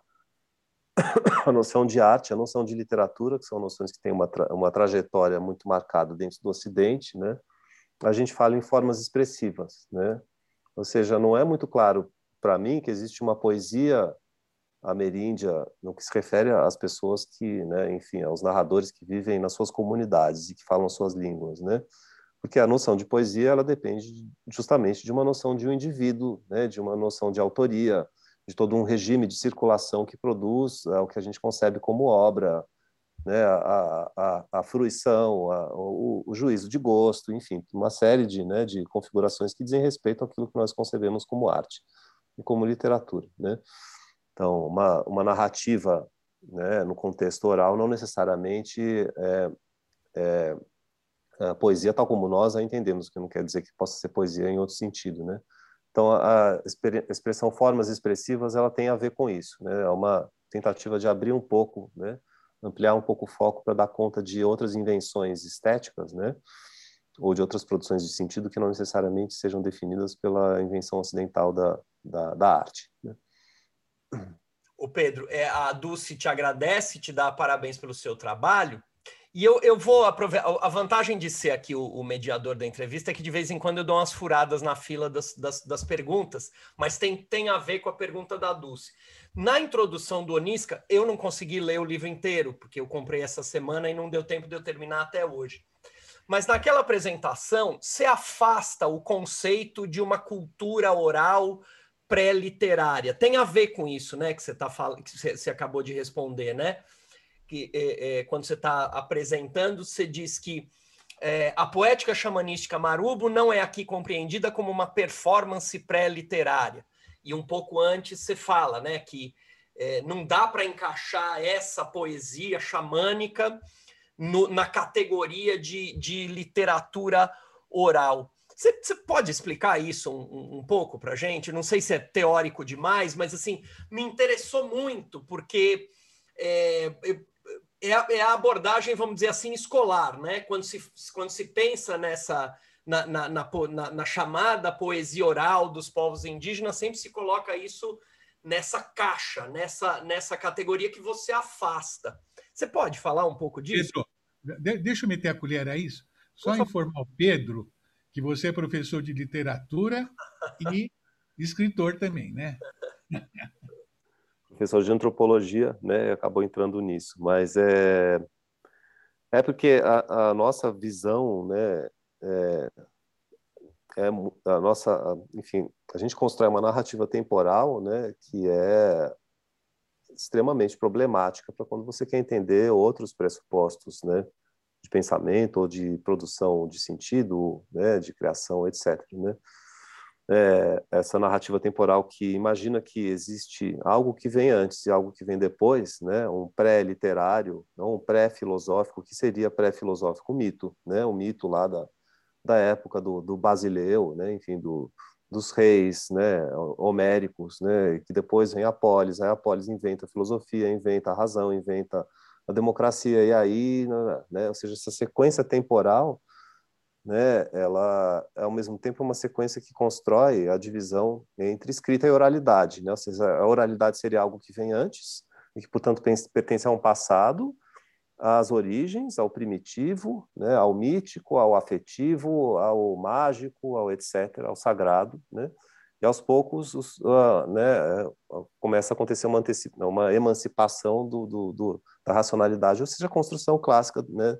a noção de arte, a noção de literatura, que são noções que têm uma, tra uma trajetória muito marcada dentro do Ocidente, né? A gente fala em formas expressivas, né? Ou seja, não é muito claro para mim que existe uma poesia ameríndia no que se refere às pessoas que, né, enfim, aos narradores que vivem nas suas comunidades e que falam suas línguas, né? Porque a noção de poesia ela depende justamente de uma noção de um indivíduo, né, de uma noção de autoria, de todo um regime de circulação que produz é, o que a gente concebe como obra, né, a, a, a fruição, a, o, o, juízo de gosto, enfim, uma série de, né, de configurações que dizem respeito àquilo que nós concebemos como arte e como literatura, né? Então, uma, uma narrativa né, no contexto oral não necessariamente é, é, a poesia tal como nós a entendemos, que não quer dizer que possa ser poesia em outro sentido, né? Então, a expressão formas expressivas, ela tem a ver com isso, né? É uma tentativa de abrir um pouco, né? Ampliar um pouco o foco para dar conta de outras invenções estéticas, né? Ou de outras produções de sentido que não necessariamente sejam definidas pela invenção ocidental da, da, da arte, né? O Pedro, é, a Dulce te agradece, te dá parabéns pelo seu trabalho. E eu, eu vou aproveitar. A vantagem de ser aqui o, o, mediador da entrevista é que de vez em quando eu dou umas furadas na fila das, das, das, perguntas, mas tem, tem a ver com a pergunta da Dulce. Na introdução do Onisca, eu não consegui ler o livro inteiro, porque eu comprei essa semana e não deu tempo de eu terminar até hoje. Mas naquela apresentação, você afasta o conceito de uma cultura oral pré-literária. Tem a ver com isso, né? Que você tá falando, que você acabou de responder, né? Que é, é, quando você está apresentando, você diz que é, a poética xamanística Marubo não é aqui compreendida como uma performance pré-literária. E um pouco antes você fala, né, que é, não dá para encaixar essa poesia xamânica no, na categoria de, de literatura oral. Você, pode explicar isso um, um pouco para a gente? Não sei se é teórico demais, mas assim me interessou muito porque é, é, é, a abordagem, vamos dizer assim, escolar, né? Quando se, quando se pensa nessa na, na, na, na, chamada poesia oral dos povos indígenas, sempre se coloca isso nessa caixa, nessa, nessa categoria que você afasta. Você pode falar um pouco disso? Pedro, deixa eu meter a colher a isso. Só informar o Pedro que você é professor de literatura e escritor também, né? Professor de antropologia, né? Acabou entrando nisso, mas é é porque a, a nossa visão, né? É, é a nossa, enfim, a gente constrói uma narrativa temporal, né? Que é extremamente problemática para quando você quer entender outros pressupostos, né? de pensamento ou de produção de sentido, né, de criação, etc. Né? É, essa narrativa temporal que imagina que existe algo que vem antes e algo que vem depois, né, um pré-literário, um pré-filosófico, que seria pré-filosófico, mito, né, o mito lá da, da época do, do Basileu, né, enfim, do, dos reis né, homéricos, né, que depois vem a polis, aí a polis inventa a filosofia, inventa a razão, inventa a democracia. E aí, né, ou seja, essa sequência temporal, né, ela é ao mesmo tempo uma sequência que constrói a divisão entre escrita e oralidade. Né? Ou seja, a oralidade seria algo que vem antes e que, portanto, pertence a um passado, às origens, ao primitivo, né, ao mítico, ao afetivo, ao mágico, ao etc., ao sagrado, né? E aos poucos os, uh, né, começa a acontecer uma, uma emancipação do, do, do, da racionalidade, ou seja, a construção clássica né,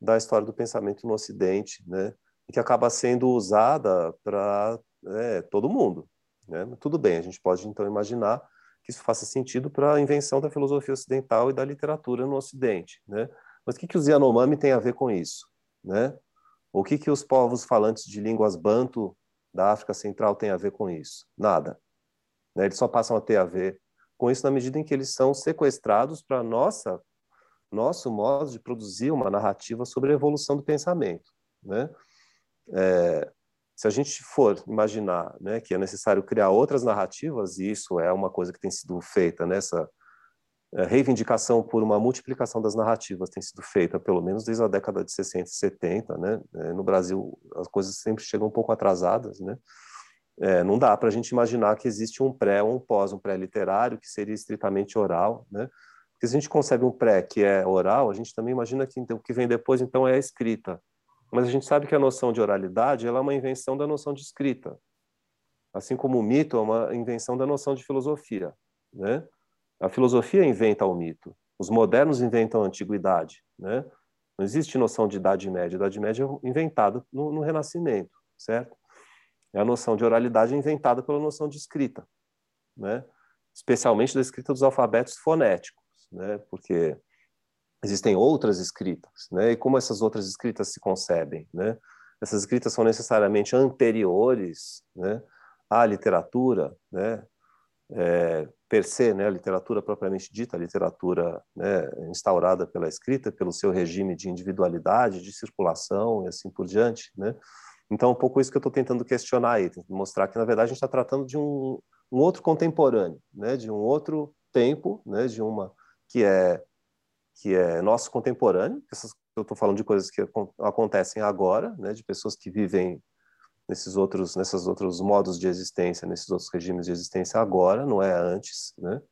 da história do pensamento no Ocidente, né, que acaba sendo usada para né, todo mundo. Né? Tudo bem, a gente pode então imaginar que isso faça sentido para a invenção da filosofia ocidental e da literatura no Ocidente. Né? Mas o que, que os Yanomami têm a ver com isso? Né? O que, que os povos falantes de línguas banto da África Central tem a ver com isso? Nada. Né? Eles só passam a ter a ver com isso na medida em que eles são sequestrados para nossa nosso modo de produzir uma narrativa sobre a evolução do pensamento, né? É, se a gente for imaginar, né, que é necessário criar outras narrativas e isso é uma coisa que tem sido feita nessa é, reivindicação por uma multiplicação das narrativas tem sido feita pelo menos desde a década de 60 e 70, né? É, no Brasil as coisas sempre chegam um pouco atrasadas, né? É, não dá para a gente imaginar que existe um pré ou um pós, um pré-literário que seria estritamente oral, né? Porque se a gente concebe um pré que é oral, a gente também imagina que então, o que vem depois então é a escrita. Mas a gente sabe que a noção de oralidade é uma invenção da noção de escrita, assim como o mito é uma invenção da noção de filosofia, né? A filosofia inventa o mito, os modernos inventam a antiguidade, né? Não existe noção de idade média. Idade média é inventada no, no Renascimento, certo? É a noção de oralidade inventada pela noção de escrita, né? especialmente da escrita dos alfabetos fonéticos, né? porque existem outras escritas, né? e como essas outras escritas se concebem? Né? Essas escritas são necessariamente anteriores né? à literatura, né? É, per se, né, a literatura propriamente dita, a literatura né, instaurada pela escrita, pelo seu regime de individualidade, de circulação e assim por diante, né? Então, um pouco isso que eu estou tentando questionar aí, mostrar que, na verdade, a gente está tratando de um, um, outro contemporâneo, né? de um outro tempo, né? de uma que é, que é nosso contemporâneo, essas, eu estou falando de coisas que acontecem agora, né? de pessoas que vivem nesses outros, nesses outros modos de existência, nesses outros regimes de existência agora, não é antes, né?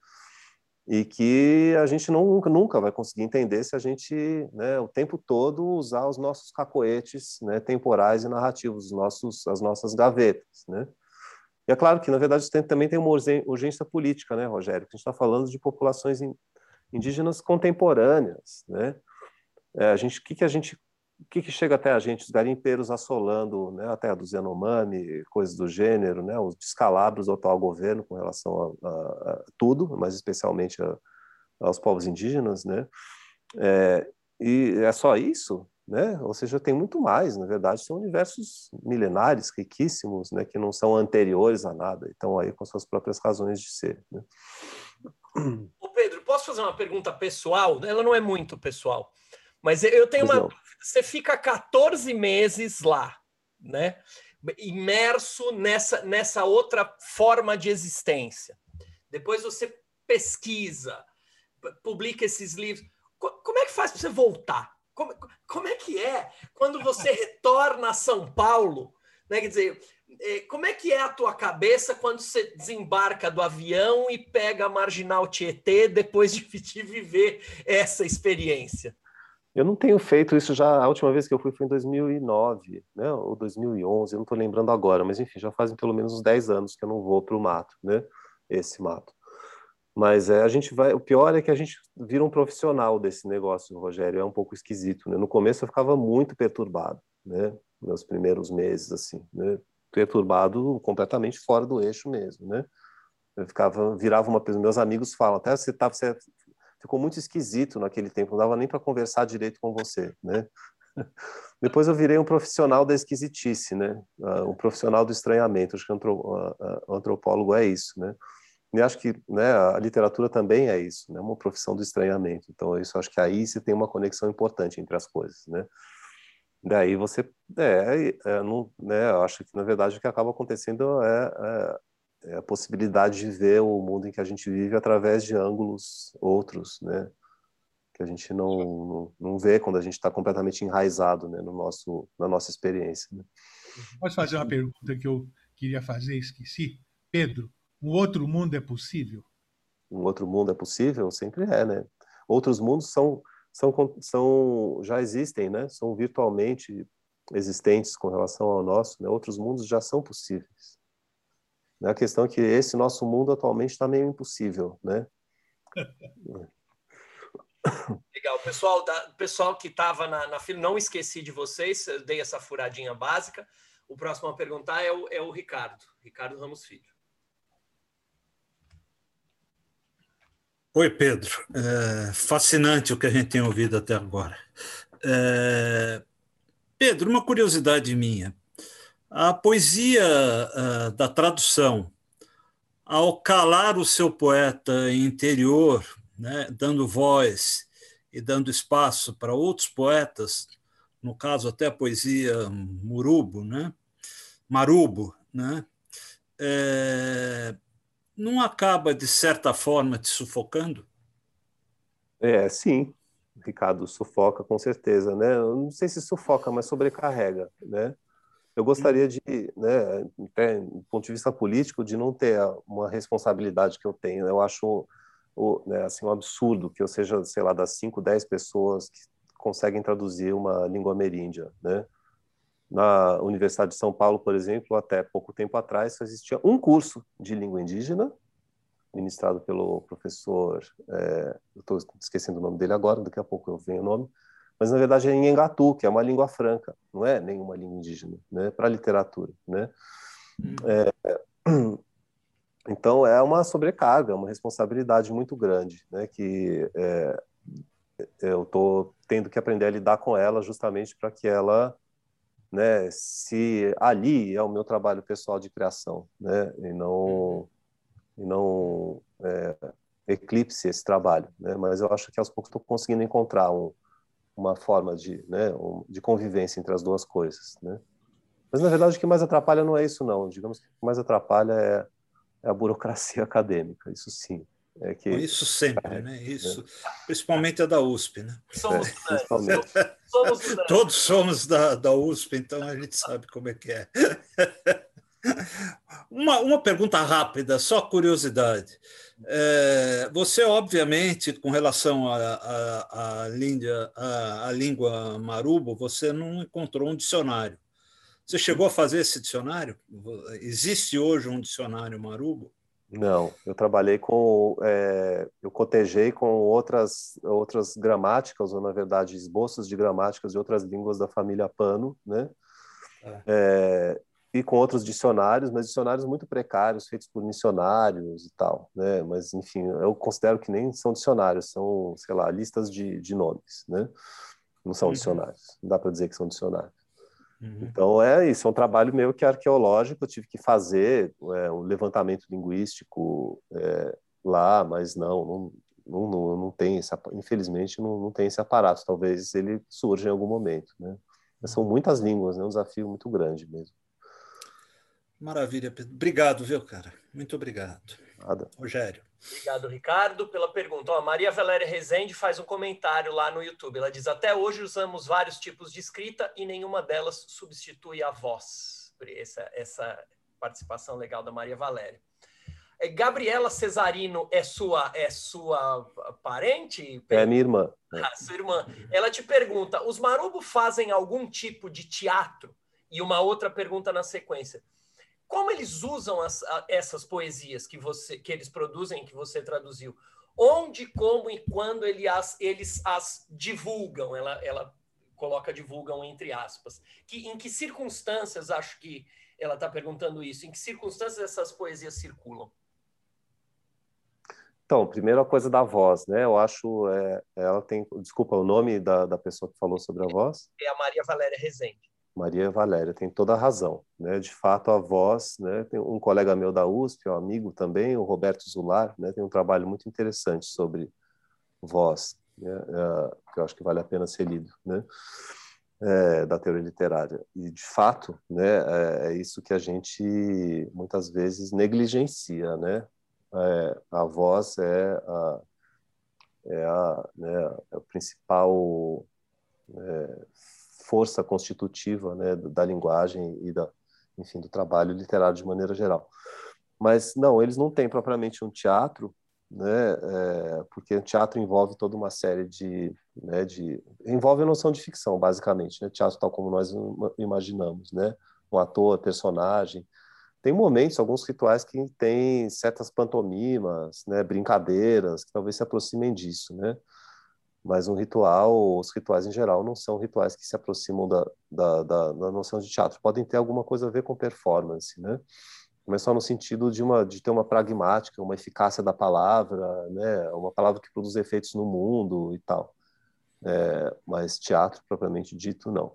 e que a gente nunca, nunca vai conseguir entender se a gente, né, o tempo todo, usar os nossos cacoetes né, temporais e narrativos, os nossos, as nossas gavetas. Né? E é claro que, na verdade, também tem uma urgência política, né, Rogério? A gente está falando de populações indígenas contemporâneas. Né? É, a gente, que, que a gente que, que, chega até a gente? Os garimpeiros assolando né, a do Zenomami, coisas do gênero, né, os descalabros do atual governo com relação a, a, a tudo, mas especialmente a, aos povos indígenas, né? É, e é só isso, né? Ou seja, tem muito mais, na verdade, são universos milenares, riquíssimos, né? Que não são anteriores a nada, então aí com suas próprias razões de ser. Né? Posso fazer uma pergunta pessoal? Ela não é muito pessoal, mas eu tenho uma dúvida. Você fica 14 meses lá, né? Imerso nessa, nessa outra forma de existência. Depois você pesquisa, publica esses livros. Como é que faz para você voltar? Como, como é que é quando você retorna a São Paulo? Né? Quer dizer, como é que é a tua cabeça quando você desembarca do avião e pega a Marginal Tietê depois de viver essa experiência? Eu não tenho feito isso já. A última vez que eu fui foi em 2009, né? Ou 2011, eu não estou lembrando agora, mas enfim, já fazem pelo menos uns 10 anos que eu não vou para o mato, né? Esse mato. Mas é, a gente vai. O pior é que a gente vira um profissional desse negócio, Rogério. É um pouco esquisito, né? No começo eu ficava muito perturbado, né? Meus primeiros meses, assim, né? Perturbado completamente fora do eixo mesmo, né? Eu ficava, virava uma pessoa. Meus amigos falam, até você, tá, você ficou muito esquisito naquele tempo, não dava nem para conversar direito com você, né? Depois eu virei um profissional da esquisitice, né? Uh, um profissional do estranhamento. Acho que o antropólogo é isso, né? E acho que né, a literatura também é isso, né, uma profissão do estranhamento. Então, isso acho que aí você tem uma conexão importante entre as coisas, né? Daí você, é, é não, né, eu acho que na verdade o que acaba acontecendo é, é, é, a possibilidade de ver o mundo em que a gente vive através de ângulos outros, né? Que a gente não, não, não vê quando a gente está completamente enraizado, né, no nosso, na nossa experiência. Né? Posso fazer uma pergunta que eu queria fazer, esqueci? Pedro, um outro mundo é possível? Um outro mundo é possível? Sempre é, né? Outros mundos são, são, são já existem, né? São virtualmente existentes com relação ao nosso, né? Outros mundos já são possíveis. Né? A questão é que esse nosso mundo atualmente está meio impossível, né? Legal, pessoal, da, pessoal que estava na, fila, não esqueci de vocês, dei essa furadinha básica. O próximo a perguntar é o, é o Ricardo, Ricardo Ramos Filho. Oi, Pedro. É fascinante o que a gente tem ouvido até agora. É... Pedro, uma curiosidade minha. A poesia uh, da tradução, ao calar o seu poeta interior, né, dando voz e dando espaço para outros poetas, no caso até a poesia murubo, né, marubo, né, é, não acaba, de certa forma, te sufocando? É, sim, Ricardo, sufoca com certeza, né? Eu não sei se sufoca, mas sobrecarrega, né? Eu gostaria de, né, até, do ponto de vista político, de não ter uma responsabilidade que eu tenho. Eu acho o, né, assim, um absurdo que eu seja, sei lá, das 5, 10 pessoas que conseguem traduzir uma língua ameríndia, né? Na Universidade de São Paulo, por exemplo, até pouco tempo atrás, só existia um curso de língua indígena, ministrado pelo professor, é, estou esquecendo o nome dele agora, daqui a pouco eu venho o nome, mas na verdade é em Engatu, que é uma língua franca, não é nenhuma língua indígena, né, para literatura, né? Hum. É, então é uma sobrecarga, uma responsabilidade muito grande, né, que é, eu estou tendo que aprender a lidar com ela justamente para que ela né, se ali é o meu trabalho pessoal de criação, né, e não uhum. e não é, eclipse esse trabalho, né, mas eu acho que aos poucos estou conseguindo encontrar um, uma forma de, né, um, de convivência entre as duas coisas, né. Mas na verdade o que mais atrapalha não é isso não, digamos que o que mais atrapalha é, é a burocracia acadêmica, isso sim. É que... Isso sempre, né? Isso, é. principalmente a da USP, né? Somos, é, somos Todos somos da, da USP, então a gente sabe como é que é. Uma, uma pergunta rápida, só curiosidade. É, você, obviamente, com relação à língua, a, a língua marubo, você não encontrou um dicionário. Você chegou a fazer esse dicionário? Existe hoje um dicionário marubo? Não, eu trabalhei com, é, eu cotejei com outras outras gramáticas, ou na verdade esboços de gramáticas de outras línguas da família Pano, né? É. É, e com outros dicionários, mas dicionários muito precários, feitos por missionários e tal, né? Mas enfim, eu considero que nem são dicionários, são, sei lá, listas de, de nomes, né? Não são uhum. dicionários, não dá para dizer que são dicionários. Uhum. Então é isso, é um trabalho meio que arqueológico. Eu tive que fazer é, um levantamento linguístico é, lá, mas não, não, não, não, tem esse, infelizmente não, não tem esse aparato. Talvez ele surja em algum momento, né? Mas são muitas línguas, né? Um desafio muito grande mesmo. Maravilha, Pedro. Obrigado, viu, cara? Muito obrigado. Nada. Rogério. Obrigado, Ricardo, pela pergunta. Ó, a Maria Valéria Rezende faz um comentário lá no YouTube. Ela diz: Até hoje usamos vários tipos de escrita e nenhuma delas substitui a voz. Essa, essa participação legal da Maria Valéria. É, Gabriela Cesarino é sua é sua parente? É minha irmã. Ah, sua irmã. Ela te pergunta: os Marubo fazem algum tipo de teatro? E uma outra pergunta na sequência como eles usam as, a, essas poesias que você que eles produzem, que você traduziu? Onde, como e quando ele as, eles as divulgam? Ela, ela coloca divulgam entre aspas. Que, em que circunstâncias, acho que ela está perguntando isso, em que circunstâncias essas poesias circulam? Então, primeiro a coisa da voz, né? Eu acho, é, ela tem, desculpa, o nome da, da pessoa que falou sobre a voz? É a Maria Valéria Rezende. Maria Valéria tem toda a razão, né? De fato, a voz, né? Tem um colega meu da USP, um amigo também, o Roberto Zular, né? Tem um trabalho muito interessante sobre voz, né? É, que eu acho que vale a pena ser lido, né? É, da teoria literária. E, de fato, né? É, é isso que a gente muitas vezes negligencia, né? É, a voz é a, é a, né? é o principal é, força constitutiva né, da linguagem e da, enfim, do trabalho literário de maneira geral. Mas não, eles não têm propriamente um teatro, né, é, porque o teatro envolve toda uma série de, né, de envolve a noção de ficção, basicamente, né, teatro tal como nós imaginamos, né, um ator, personagem. Tem momentos, alguns rituais que têm certas pantomimas, né, brincadeiras que talvez se aproximem disso, né. Mas um ritual, os rituais em geral, não são rituais que se aproximam da, da, da, da noção de teatro. Podem ter alguma coisa a ver com performance, né? mas só no sentido de uma de ter uma pragmática, uma eficácia da palavra, né, uma palavra que produz efeitos no mundo e tal. É, mas teatro propriamente dito não.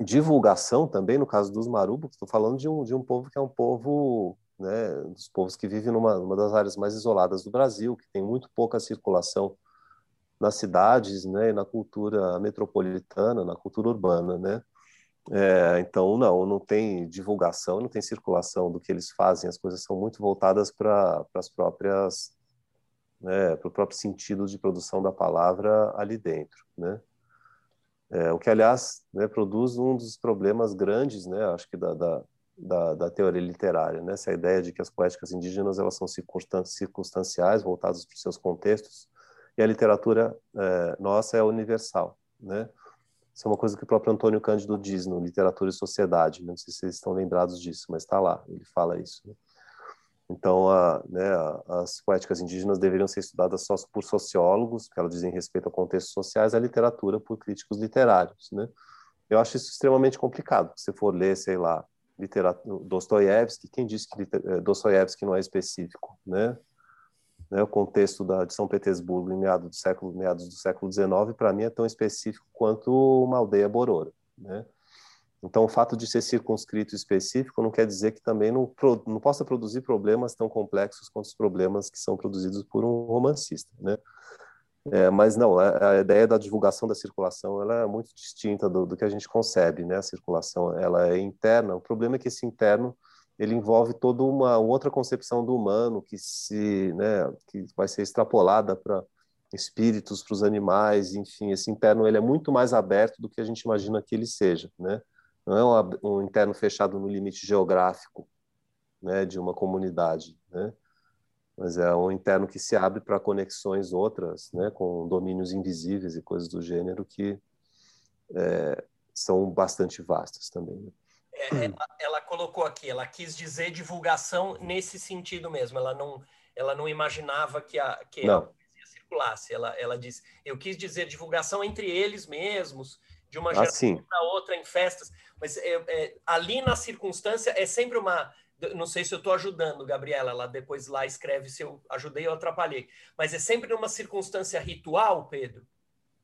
Divulgação também no caso dos marubos, estou falando de um de um povo que é um povo, né, dos povos que vivem numa, numa das áreas mais isoladas do Brasil, que tem muito pouca circulação nas cidades, né, na cultura metropolitana, na cultura urbana, né? É, então, não, não tem divulgação, não tem circulação do que eles fazem, as coisas são muito voltadas para as próprias, né, para o próprio sentido de produção da palavra ali dentro, né? É, o que, aliás, né, produz um dos problemas grandes, né, acho que da, da, da, da teoria literária, né, essa ideia de que as poéticas indígenas elas são circunstanciais, voltadas para os seus contextos, e a literatura é, nossa é universal, né? Isso é uma coisa que o próprio Antônio Cândido diz no Literatura e Sociedade, né? não sei se vocês estão lembrados disso, mas está lá, ele fala isso. Né? Então, a, né, as poéticas indígenas deveriam ser estudadas só por sociólogos, porque elas dizem respeito a contextos sociais, a literatura por críticos literários, né? Eu acho isso extremamente complicado. Se for ler, sei lá, Dostoiévski, quem disse que eh, Dostoiévski não é específico, né? Né, o contexto da, de São Petersburgo em meados do século, meados do século XIX, para mim é tão específico quanto uma aldeia borora. Né? Então, o fato de ser circunscrito específico não quer dizer que também não, não possa produzir problemas tão complexos quanto os problemas que são produzidos por um romancista. Né? É, mas não, a, a, ideia da divulgação da circulação ela é muito distinta do, do que a gente concebe, né? A circulação ela é interna. O problema é que esse interno ele envolve toda uma outra concepção do humano que se, né, que vai ser extrapolada para espíritos, para os animais, enfim, esse interno ele é muito mais aberto do que a gente imagina que ele seja, né? Não é um, um interno fechado no limite geográfico, né, de uma comunidade, né? Mas é um interno que se abre para conexões outras, né, com domínios invisíveis e coisas do gênero que é, são bastante vastas também. Né? É, ela, ela, colocou aqui, ela quis dizer divulgação nesse sentido mesmo. Ela não, ela não imaginava que a, que não. a poesia circulasse. Ela, ela disse, eu quis dizer divulgação entre eles mesmos, de uma geração para outra em festas. Mas é, é, ali na circunstância é sempre uma não sei se eu estou ajudando, Gabriela, ela depois lá escreve se eu ajudei ou atrapalhei, mas é sempre numa circunstância ritual, Pedro?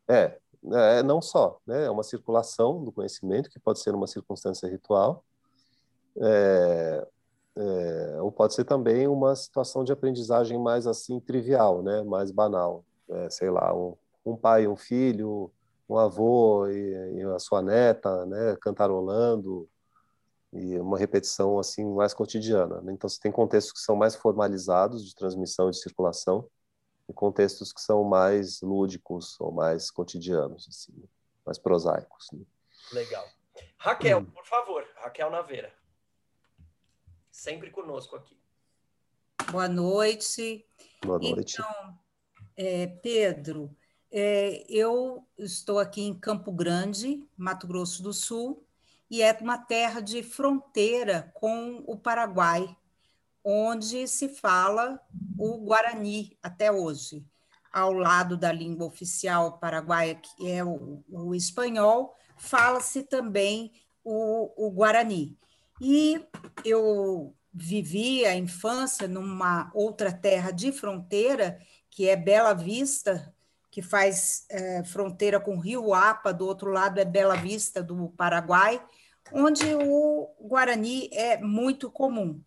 É, é não só, né? é uma circulação do conhecimento, que pode ser uma circunstância ritual, é, é, ou pode ser também uma situação de aprendizagem mais assim trivial, né? mais banal, é, sei lá, um, um pai e um filho, um avô e, e a sua neta, né? cantarolando, e uma repetição assim mais cotidiana. Né? Então, você tem contextos que são mais formalizados de transmissão e de circulação e contextos que são mais lúdicos ou mais cotidianos, assim, mais prosaicos. Né? Legal. Raquel, hum. por favor, Raquel Naveira. Sempre conosco aqui. Boa noite. Boa noite. Então, é, Pedro, é, eu estou aqui em Campo Grande, Mato Grosso do Sul, e é uma terra de fronteira com o Paraguai, onde se fala o Guarani até hoje. Ao lado da língua oficial paraguaia, que é o, o espanhol, fala-se também o, o Guarani. E eu vivi a infância numa outra terra de fronteira, que é Bela Vista, que faz é, fronteira com o Rio Apa, do outro lado é Bela Vista, do Paraguai, onde o Guarani é muito comum.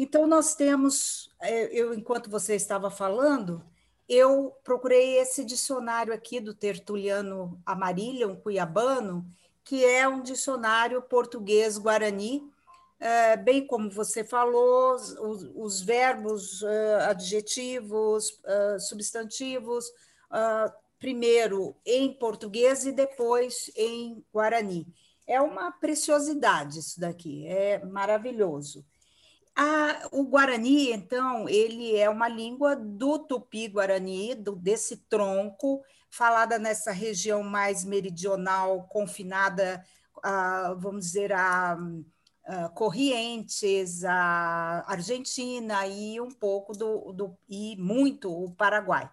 Então, nós temos, é, eu, enquanto você estava falando, eu procurei esse dicionário aqui do Tertuliano Amarília, um cuiabano, que é um dicionário português-guarani, é, bem como você falou, os, os verbos, é, adjetivos, substantivos, primeiro em português e depois em guarani. É uma preciosidade isso daqui, é maravilhoso. O Guarani, então, ele é uma língua do Tupi-Guarani, desse tronco, falada nessa região mais meridional, confinada, a, vamos dizer, a, a, Corrientes, a Argentina e um pouco do, do e muito o Paraguai.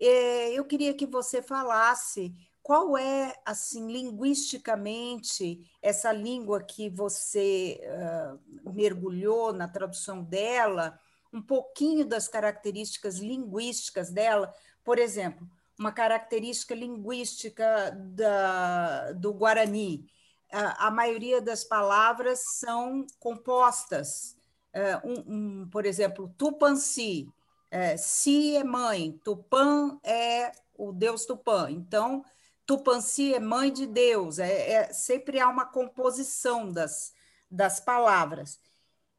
É, eu queria que você falasse qual é, assim, linguisticamente, essa língua que você uh, mergulhou na tradução dela, um pouquinho das características linguísticas dela? Por exemplo, uma característica linguística da, do Guarani. A, a maioria das palavras são compostas. Uh, um, um, por exemplo, Tupanci, é, Si é mãe, Tupã é o deus Tupã. Então, Tupanci é mãe de Deus, é, é, sempre há uma composição das, das palavras.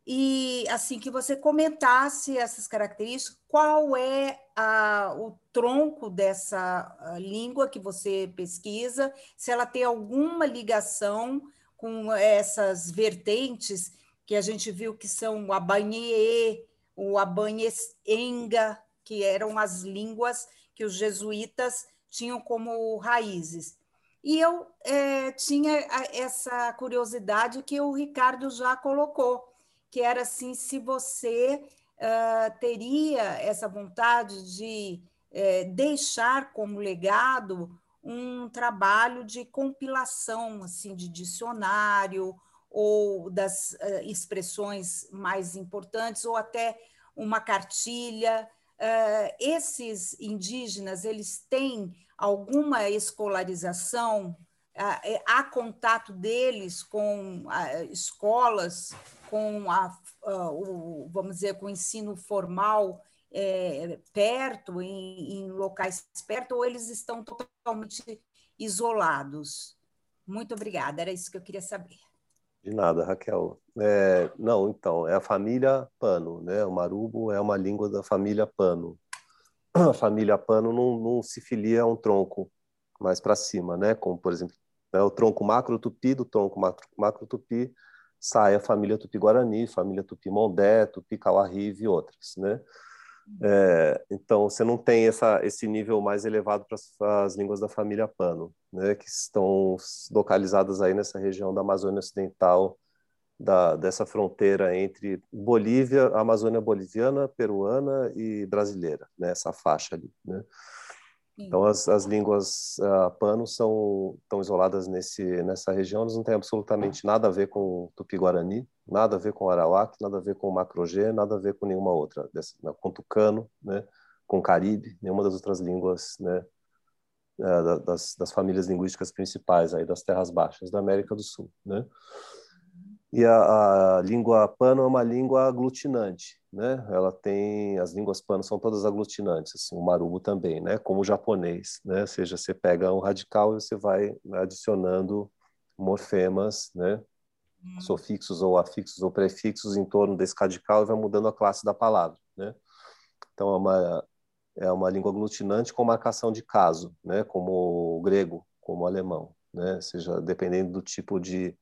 E assim que você comentasse essas características, qual é a, o tronco dessa língua que você pesquisa, se ela tem alguma ligação com essas vertentes que a gente viu que são o Abanhê, o Abanhenga, que eram as línguas que os jesuítas tinham como raízes. E eu é, tinha essa curiosidade que o Ricardo já colocou, que era assim, se você uh, teria essa vontade de é, deixar como legado um trabalho de compilação assim de dicionário ou das uh, expressões mais importantes ou até uma cartilha uh, esses indígenas eles têm alguma escolarização, é, há contato deles com escolas, com a, o, vamos dizer, com o ensino formal é, perto, em, em locais perto, ou eles estão totalmente isolados? Muito obrigada, era isso que eu queria saber. De nada, Raquel. É, não, então, é a família Pano, né? O marubo é uma língua da família Pano. A família Pano não, não se filia a um tronco mais para cima, né? Como, por exemplo, né, o tronco macro-tupi, do tronco macro-tupi sai a família Tupi-Guarani, família Tupi-Mondé, Tupi-Kauarrive e outras, né? É, então, você não tem essa, esse nível mais elevado para as línguas da família Pano, né, que estão localizadas aí nessa região da Amazônia Ocidental da, dessa fronteira entre Bolívia, Amazônia boliviana, peruana e brasileira, né? essa faixa ali. Né? Então, as, as línguas uh, pano são tão isoladas nesse, nessa região, elas não têm absolutamente nada a ver com Tupi-Guarani, nada a ver com Arawak, nada a ver com Macrogê, nada a ver com nenhuma outra, dessa, com Tucano, né, com Caribe, nenhuma das outras línguas né, uh, das, das famílias linguísticas principais aí das terras baixas da América do Sul. Né? E a, a, língua pano é uma língua aglutinante, né? Ela tem as línguas pano são todas aglutinantes, assim, o marubo também, né? Como o japonês, né? Ou seja, você pega um radical e você vai adicionando morfemas, né? Hum. Sufixos ou afixos ou prefixos em torno desse radical e vai mudando a classe da palavra, né? Então é uma é uma língua aglutinante com marcação de caso, né? Como o grego, como o alemão, né? Ou seja, dependendo do tipo de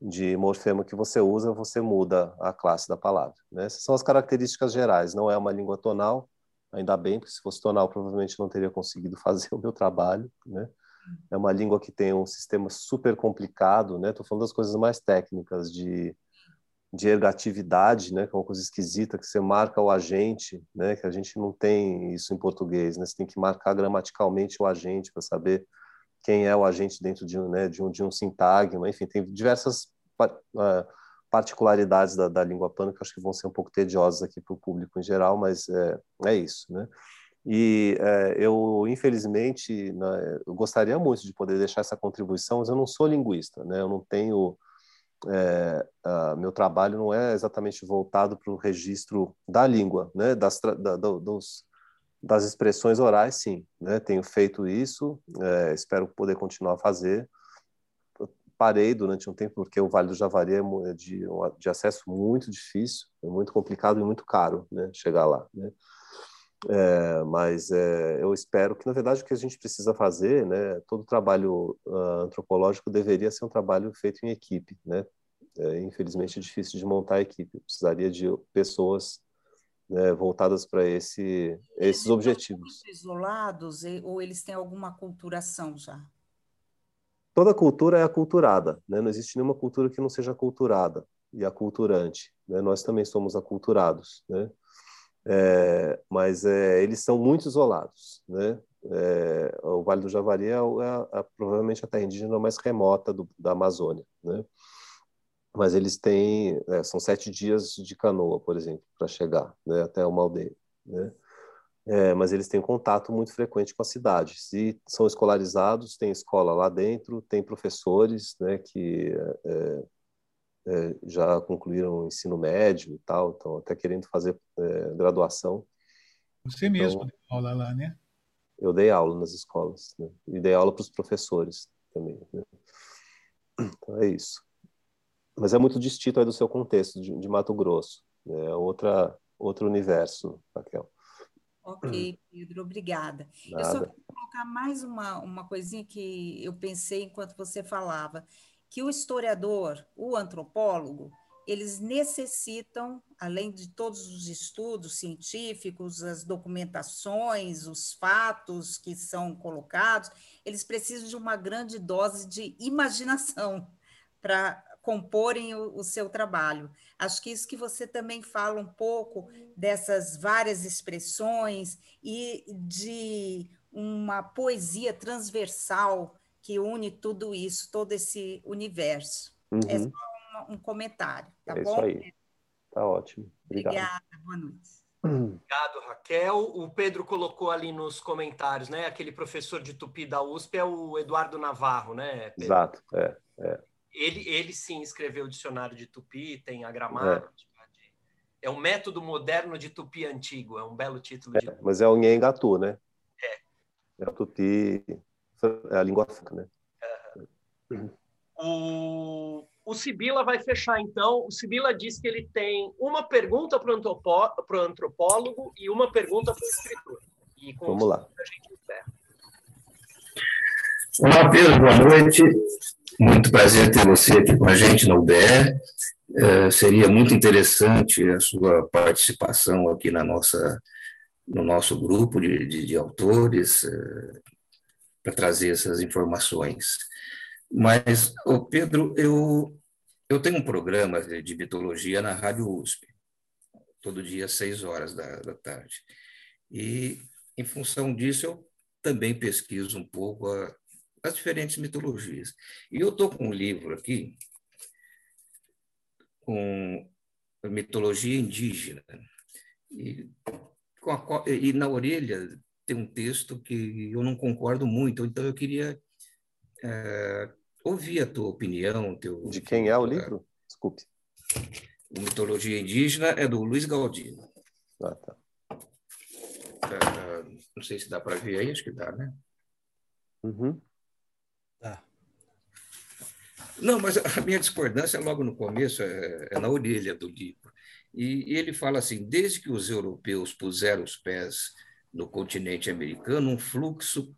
de morfema que você usa, você muda a classe da palavra. Né? Essas são as características gerais. Não é uma língua tonal, ainda bem, porque se fosse tonal, provavelmente não teria conseguido fazer o meu trabalho. Né? É uma língua que tem um sistema super complicado. Estou né? falando das coisas mais técnicas de, de ergatividade, né? que é uma coisa esquisita, que você marca o agente, né? que a gente não tem isso em português. Né? Você tem que marcar gramaticalmente o agente para saber quem é o agente dentro de, né, de, um, de um sintagma, enfim, tem diversas uh, particularidades da, da língua pano que acho que vão ser um pouco tediosas aqui para o público em geral, mas é, é isso, né? E é, eu, infelizmente, né, eu gostaria muito de poder deixar essa contribuição, mas eu não sou linguista, né? Eu não tenho... É, meu trabalho não é exatamente voltado para o registro da língua, né? Das, da, dos, das expressões orais, sim, né? Tenho feito isso, é, espero poder continuar a fazer. Parei durante um tempo porque o Vale do Javari é de, de acesso muito difícil, é muito complicado e muito caro, né? Chegar lá, né? É, mas é, eu espero que, na verdade, o que a gente precisa fazer, né, todo trabalho uh, antropológico deveria ser um trabalho feito em equipe, né? É, infelizmente é difícil de montar a equipe, precisaria de pessoas né, voltadas para esse, esses objetivos. Isolados ou eles têm alguma culturação já? Toda cultura é aculturada, né? não existe nenhuma cultura que não seja aculturada e aculturante. Né? Nós também somos aculturados, né? É, mas é, eles são muito isolados. Né? É, o Vale do Javari é, é, é, provavelmente a terra indígena mais remota do, da Amazônia. Né? Mas eles têm é, são sete dias de canoa, por exemplo, para chegar né, até uma aldeia, né? É, mas eles têm contato muito frequente com a cidade. Se são escolarizados, tem escola lá dentro, tem professores, né, que é, é, já concluíram o ensino médio e tal, estão até querendo fazer é, graduação. Você então, mesmo deu aula lá, né? Eu dei aula nas escolas, né? e dei aula para os professores também. Né? Então é isso mas é muito distinto do seu contexto de, de Mato Grosso. É outra, outro universo, Raquel. Ok, Pedro, obrigada. Nada. Eu só quero colocar mais uma, uma coisinha que eu pensei enquanto você falava, que o historiador, o antropólogo, eles necessitam, além de todos os estudos científicos, as documentações, os fatos que são colocados, eles precisam de uma grande dose de imaginação para comporem o, o, seu trabalho. Acho que isso que você também fala um pouco dessas várias expressões e de uma poesia transversal que une tudo isso, todo esse universo. É uhum. É só um, um comentário, tá é bom? Isso aí. Tá ótimo. Obrigado. Obrigada, boa noite. Obrigado, Raquel. O Pedro colocou ali nos comentários, né? Aquele professor de tupi da USP é o Eduardo Navarro, né? Pedro? Exato, é, é. Ele, ele sim escreveu o dicionário de tupi, tem a gramática. É. é um método moderno de tupi antigo, é um belo título. É, de... Mas é o Nhengatu, né? É. É o tupi, é a língua franca, né? Uhum. O, o Sibila vai fechar, então. O Sibila diz que ele tem uma pergunta para o antropólogo e uma pergunta para o escritor. E com Vamos lá. A gente encerra. Olá, Pedro, boa noite. Muito prazer ter você aqui com a gente na UBE. É, seria muito interessante a sua participação aqui na nossa, no nosso grupo de, de, de autores é, para trazer essas informações. Mas, ô Pedro, eu eu tenho um programa de mitologia na Rádio USP, todo dia às seis horas da, da tarde. E, em função disso, eu também pesquiso um pouco a, as diferentes mitologias. E eu estou com um livro aqui, com mitologia indígena. E, a, e na orelha tem um texto que eu não concordo muito, então eu queria é, ouvir a tua opinião. Teu, De quem é o livro? Desculpe. Mitologia Indígena é do Luiz Galdino. Ah, tá. É, não sei se dá para ver aí, acho que dá, né? Uhum. Não, mas a minha discordância logo no começo é, é na orelha do livro. E, e ele fala assim: desde que os europeus puseram os pés no continente americano, um fluxo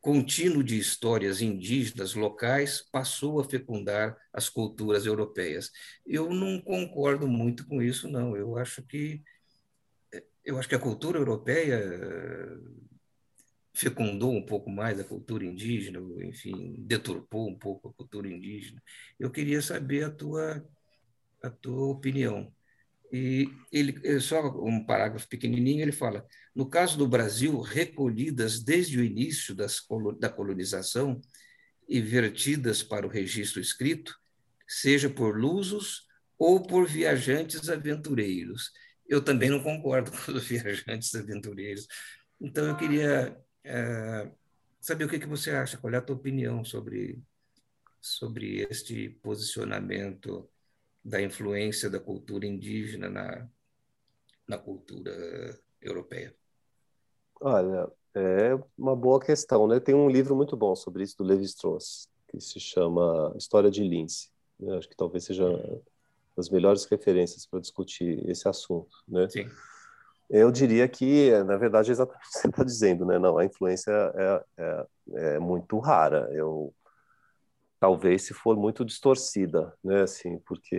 contínuo de histórias indígenas locais passou a fecundar as culturas europeias. Eu não concordo muito com isso, não. Eu acho que eu acho que a cultura europeia fecundou um pouco mais a cultura indígena, enfim, deturpou um pouco a cultura indígena. Eu queria saber a tua a tua opinião. E ele só um parágrafo pequenininho, ele fala: no caso do Brasil, recolhidas desde o início das, da colonização e vertidas para o registro escrito, seja por lusos ou por viajantes aventureiros. Eu também não concordo com os viajantes aventureiros. Então, eu queria é, saber o que, que você acha, qual é a tua opinião sobre, sobre este posicionamento da influência da cultura indígena na, na cultura europeia? Olha, é uma boa questão, né? Tem um livro muito bom sobre isso do Levi Strauss, que se chama História de Lince. Né? Acho que talvez seja das melhores referências para discutir esse assunto, né? Sim. Eu diria que, na verdade, é exatamente o que você está dizendo, né? Não, a influência é, é, é muito rara. Eu talvez se for muito distorcida, né, assim, porque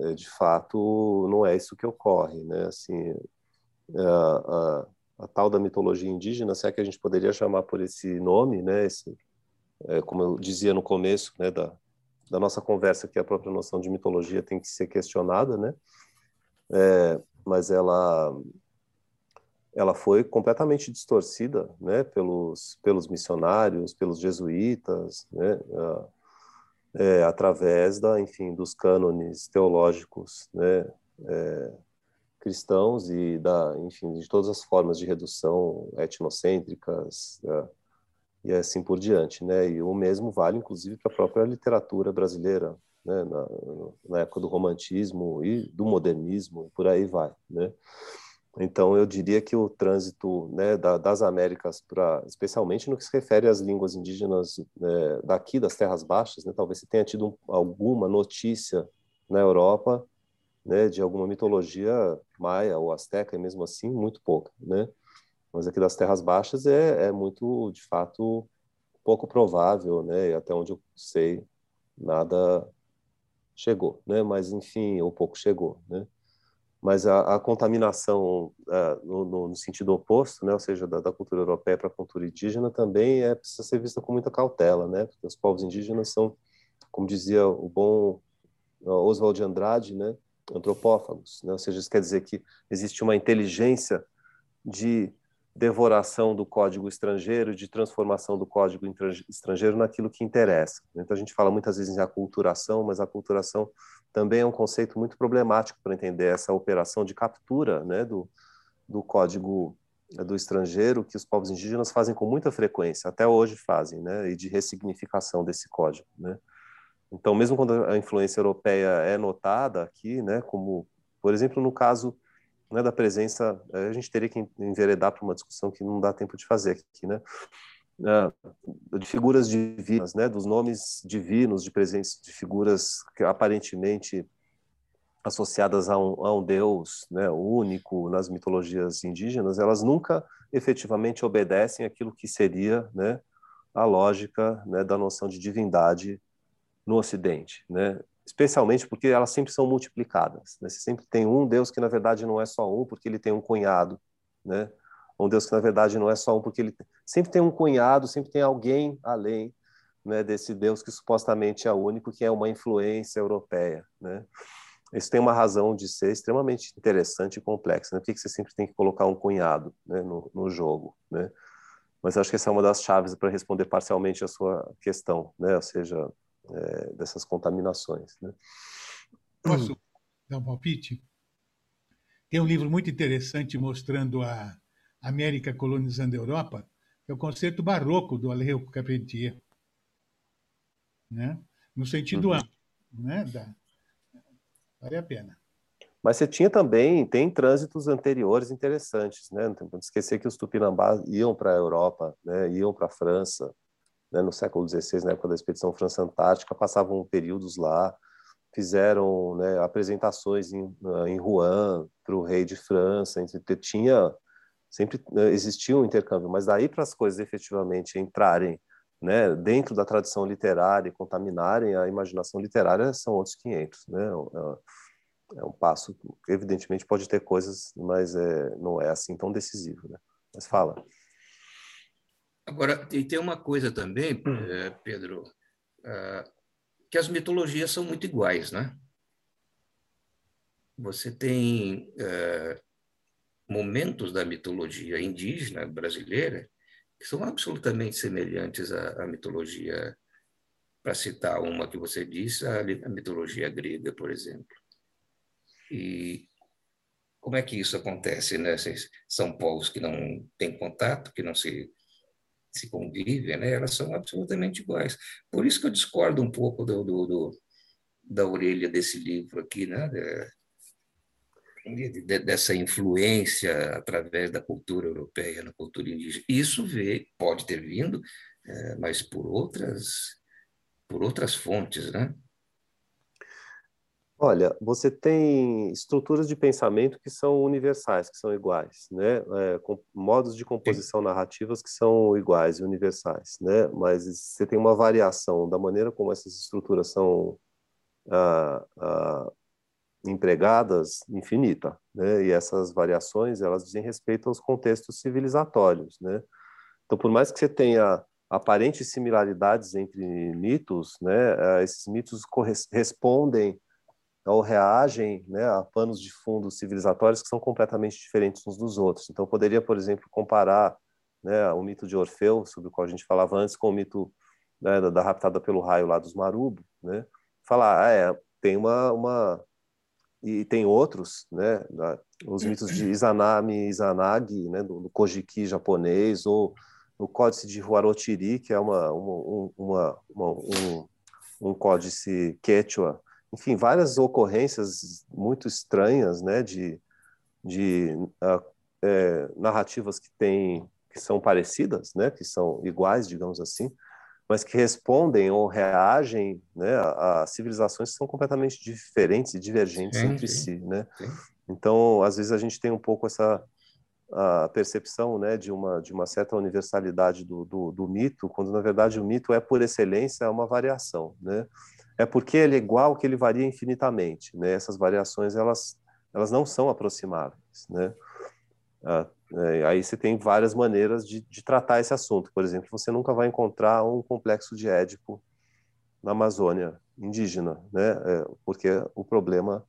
eh, de fato não é isso que ocorre, né, assim, a, a, a, tal da mitologia indígena, se é que a gente poderia chamar por esse nome, né, esse, é, como eu dizia no começo, né, da, da nossa conversa, que a própria noção de mitologia tem que ser questionada, né, é, mas ela ela foi completamente distorcida, né, pelos pelos missionários, pelos jesuítas, né, é, através da, enfim, dos cânones teológicos, né, é, cristãos e da, enfim, de todas as formas de redução etnocêntricas né, e assim por diante, né? E o mesmo vale, inclusive, para a própria literatura brasileira, né? Na, na época do romantismo e do modernismo, por aí vai, né? Então, eu diria que o trânsito né, da, das Américas, para, especialmente no que se refere às línguas indígenas né, daqui das Terras Baixas, né, talvez você tenha tido um, alguma notícia na Europa né, de alguma mitologia maia ou asteca, e mesmo assim, muito pouca. Né? Mas aqui das Terras Baixas é, é muito, de fato, pouco provável, né, e até onde eu sei, nada chegou, mas enfim, ou pouco chegou. Né? Mas a, a contaminação uh, no, no, sentido oposto, né, ou seja, da, da cultura europeia para a cultura indígena, também é precisa ser vista com muita cautela, né, porque os povos indígenas são, como dizia o bom Oswald de Andrade, né, antropófagos, né, ou seja, isso quer dizer que existe uma inteligência de devoração do código estrangeiro, de transformação do código estrangeiro naquilo que interessa. Então a gente fala muitas vezes em aculturação, mas a aculturação também é um conceito muito problemático para entender essa operação de captura né, do, do código do estrangeiro que os povos indígenas fazem com muita frequência, até hoje fazem, né, e de ressignificação desse código, né. Então, mesmo quando a influência europeia é notada aqui, né, como, por exemplo, no caso né, da presença, eh, a gente teria que enveredar para uma discussão que não dá tempo de fazer aqui, né, né, de figuras divinas, né, dos nomes divinos de presença de figuras que aparentemente associadas a um, a um deus né, único nas mitologias indígenas, elas nunca efetivamente obedecem aquilo que seria né, a lógica né, da noção de divindade no Ocidente, né? Especialmente porque elas sempre são multiplicadas. Né? Você sempre tem um Deus que na verdade não é só um, porque ele tem um cunhado, né? um Deus que na verdade não é só um, porque ele sempre tem um cunhado, sempre tem alguém além, né, desse Deus que supostamente é único, que é uma influência europeia, né? Isso tem uma razão de ser extremamente interessante e complexa. Né? Por que você sempre tem que colocar um cunhado né, no, no jogo? Né? Mas acho que essa é uma das chaves para responder parcialmente a sua questão, né? ou seja, é, dessas contaminações. Né? Posso dar um palpite? Tem um livro muito interessante mostrando a América colonizando a Europa, que é o concerto barroco do Alejo Carpentier né? no sentido uhum. amplo. Né? Da... Vale a pena. Mas você tinha também, tem trânsitos anteriores interessantes, né? Não tem que esquecer que os tupinambás iam para a Europa, né? iam para a França, né? no século XVI, na época da expedição França-Antártica, passavam períodos lá, fizeram né, apresentações em, em Rouen para o rei de França, tinha sempre né, existia um intercâmbio, mas daí para as coisas efetivamente entrarem né, dentro da tradição literária e contaminarem a imaginação literária são outros 500, né? É, é um passo evidentemente, pode ter coisas, mas é, não é assim tão decisivo, né? Mas fala. Agora, e tem uma coisa também, hum. eh, Pedro, ah, que as mitologias são muito iguais, né? Você tem eh, momentos da mitologia indígena brasileira que são absolutamente semelhantes à, à mitologia, para citar uma que você disse, a, a mitologia grega, por exemplo. E como é que isso acontece? Né? São povos que não têm contato, que não se, se convivem, né? elas são absolutamente iguais. Por isso que eu discordo um pouco do, do, do da orelha desse livro aqui, né? dessa influência através da cultura europeia na cultura indígena. Isso vê, pode ter vindo, é, mas por outras, por outras fontes, né? Olha, você tem estruturas de pensamento que são universais, que são iguais, né? É, com modos de composição narrativas que são iguais e universais, né? Mas você tem uma variação da maneira como essas estruturas são ah, ah, empregadas infinita, né? E essas variações elas dizem respeito aos contextos civilizatórios, né? Então, por mais que você tenha aparentes similaridades entre mitos, né? Eh, esses mitos respondem ou reagem, né, a panos de fundo civilizatórios que são completamente diferentes uns dos outros. Então, poderia, por exemplo, comparar né, o mito de Orfeu, sobre o qual a gente falava antes, com o mito né, da, da raptada pelo raio lá dos Marubo, né? Falar, ah, é, tem uma, uma e tem outros, né, os mitos de Izanami Izanagi, né, do, do Kojiki japonês, ou o códice de Huarotiri, que é uma, uma, uma, uma um, um códice quechua. Enfim, várias ocorrências muito estranhas, né, de, de uh, é, narrativas que têm que são parecidas, né, que são iguais, digamos assim, mas que respondem ou reagem né, a, a civilizações que são completamente diferentes e divergentes sim, entre sim. si, né? Sim. Então, às vezes a gente tem um pouco essa a percepção, né, de uma de uma certa universalidade do, do, do mito, quando na verdade o mito é por excelência uma variação, né? É porque ele é igual que ele varia infinitamente, né? Essas variações elas elas não são aproximáveis, né? Ah, é, aí você tem várias maneiras de, de, tratar esse assunto. Por exemplo, você nunca vai encontrar um complexo de Édipo na Amazônia indígena, né? É, porque o problema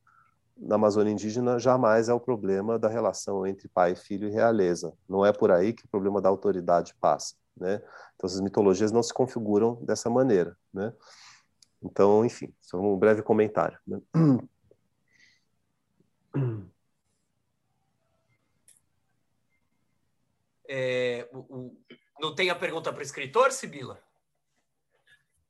na Amazônia indígena jamais é o problema da relação entre pai, filho e realeza. Não é por aí que o problema da autoridade passa, né? Então, essas mitologias não se configuram dessa maneira, né? Então, enfim, só um breve comentário. Né? É, o, o, não tem a pergunta para o escritor, Sibila?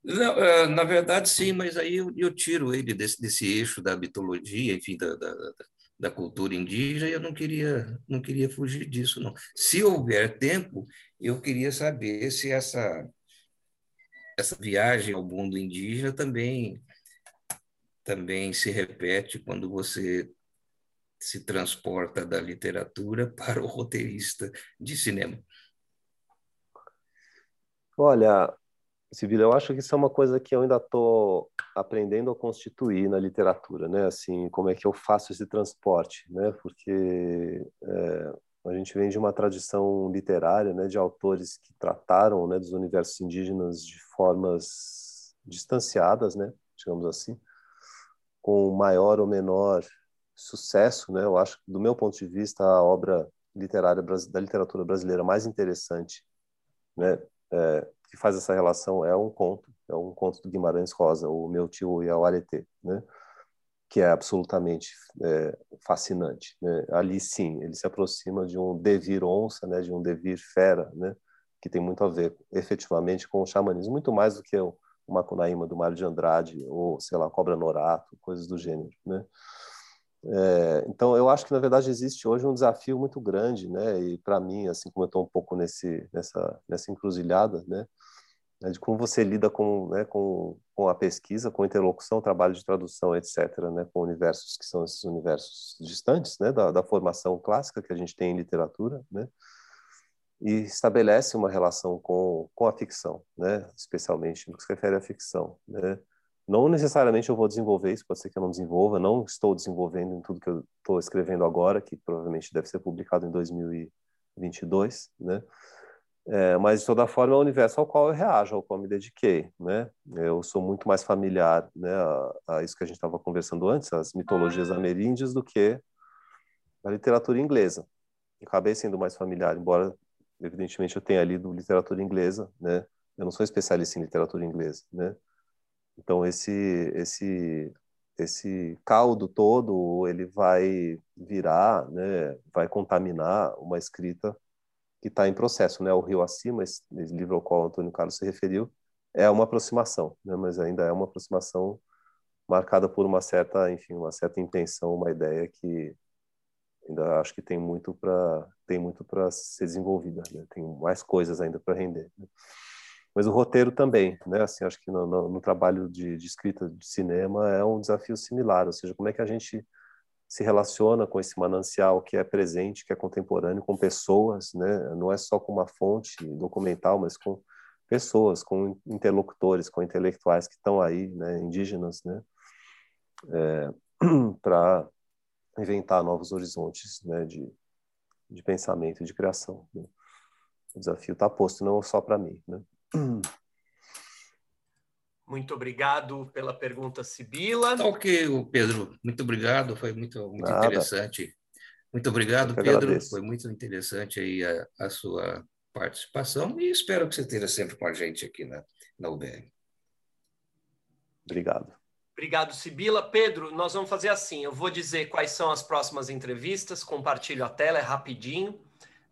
Não, é, na verdade, sim, mas aí eu, eu tiro ele desse, desse, eixo da mitologia, enfim, da, da, da, cultura indígena, e eu não queria, não queria fugir disso, não. Se houver tempo, eu queria saber se essa, essa viagem ao mundo indígena também, também se repete quando você se transporta da literatura para o roteirista de cinema? Olha, Sibila, eu acho que isso é uma coisa que eu ainda estou aprendendo a constituir na literatura, né? Assim, como é que eu faço esse transporte, né? Porque é, a gente vem de uma tradição literária, né, de autores que trataram, né, dos universos indígenas de formas distanciadas, né, digamos assim, com maior ou menor sucesso, né? Eu acho, do meu ponto de vista, a obra literária da literatura brasileira mais interessante, né, é, que faz essa relação é um conto, é um conto do Guimarães Rosa, o Meu Tio e a Areté, né? Que é absolutamente é, fascinante. Né? Ali sim, ele se aproxima de um devir onça, né? de um devir fera, né? que tem muito a ver efetivamente com o xamanismo, muito mais do que o, o Macunaíma do Mário de Andrade, ou, sei lá, Cobra Norato, coisas do gênero. Né? É, então, eu acho que, na verdade, existe hoje um desafio muito grande, né? e para mim, assim como eu estou um pouco nesse, nessa, nessa encruzilhada, né? Né, de como você lida com, né, com, com a pesquisa, com a interlocução, trabalho de tradução, etc., né, com universos que são esses universos distantes né, da, da formação clássica que a gente tem em literatura, né, e estabelece uma relação com, com a ficção, né, especialmente no que se refere à ficção. Né. Não necessariamente eu vou desenvolver isso, pode ser que eu não desenvolva, não estou desenvolvendo em tudo que eu estou escrevendo agora, que provavelmente deve ser publicado em 2022, né, é, mas, de toda forma, é o universo ao qual eu reajo, ao qual me dediquei. Né? Eu sou muito mais familiar né, a, a isso que a gente estava conversando antes, as mitologias ameríndias, do que a literatura inglesa. Acabei sendo mais familiar, embora, evidentemente, eu tenha lido literatura inglesa. Né? Eu não sou especialista em literatura inglesa. Né? Então, esse, esse, esse caldo todo, ele vai virar, né, vai contaminar uma escrita que está em processo, né? O Rio Acima, esse, livro ao qual o Antônio Carlos se referiu, é uma aproximação, né? Mas ainda é uma aproximação marcada por uma certa, enfim, uma certa intenção, uma ideia que ainda acho que tem muito para tem muito para ser desenvolvida, né? Tem mais coisas ainda para render. Né? Mas o roteiro também, né? Assim, acho que no, no, no trabalho de, de escrita de cinema é um desafio similar, ou seja, como é que a gente se relaciona com esse manancial que é presente, que é contemporâneo, com pessoas, né? não é só com uma fonte documental, mas com pessoas, com interlocutores, com intelectuais que estão aí, né? indígenas, né? É, para inventar novos horizontes né? de, de pensamento e de criação. Né? O desafio está posto, não só para mim. Né? Muito obrigado pela pergunta, Sibila. Tá ok, Pedro. Muito obrigado, foi muito, muito interessante. Muito obrigado, Pedro. Agradeço. Foi muito interessante aí a, a, sua participação e espero que você esteja sempre com a gente aqui na, na UBR. Obrigado. Obrigado, Sibila. Pedro, nós vamos fazer assim: eu vou dizer quais são as próximas entrevistas, compartilho a tela, é rapidinho.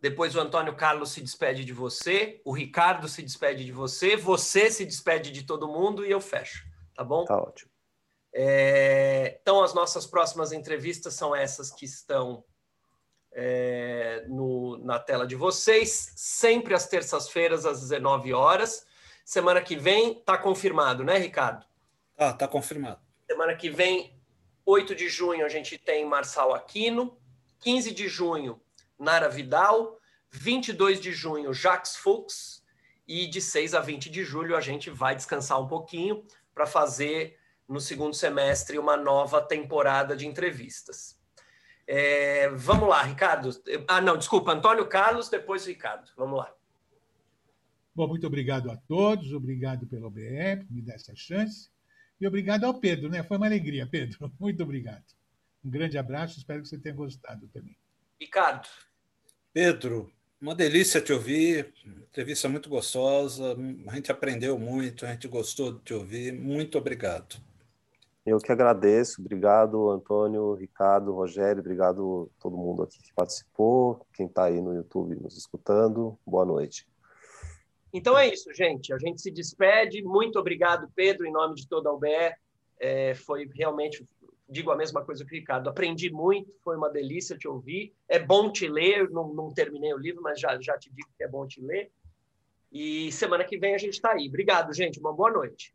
Depois o Antônio Carlos se despede de você, o Ricardo se despede de você, você se despede de todo mundo e eu fecho, tá bom? Tá ótimo. É, então, as nossas próximas entrevistas são essas que estão é, no, na tela de vocês, sempre às terças-feiras, às 19 horas. Semana que vem, tá confirmado, né, Ricardo? Ah, tá confirmado. Semana que vem, 8 de junho, a gente tem Marçal Aquino. 15 de junho, Nara Vidal. 22 de junho, Jacques Fuchs. E de 6 a 20 de julho a gente vai descansar um pouquinho para fazer no segundo semestre uma nova temporada de entrevistas. É, vamos lá, Ricardo. Ah, não, desculpa, Antônio Carlos, depois Ricardo. Vamos lá. Bom, muito obrigado a todos, obrigado pelo OBE, me dar essa chance. E obrigado ao Pedro, né? Foi uma alegria, Pedro. Muito obrigado. Um grande abraço, espero que você tenha gostado também. Ricardo. Pedro, uma delícia te ouvir, entrevista muito gostosa, a gente aprendeu muito, a gente gostou de te ouvir. Muito obrigado. Eu que agradeço, obrigado Antônio, Ricardo, Rogério, obrigado todo mundo aqui que participou, quem está aí no YouTube nos escutando, boa noite. Então é isso, gente. A gente se despede. Muito obrigado, Pedro, em nome de toda a UBE. É, foi realmente digo a mesma coisa que o Ricardo. Aprendi muito, foi uma delícia te ouvir. É bom te ler, não, não terminei o livro, mas já, já te digo que é bom te ler. E semana que vem a gente está aí. Obrigado, gente. Uma boa noite.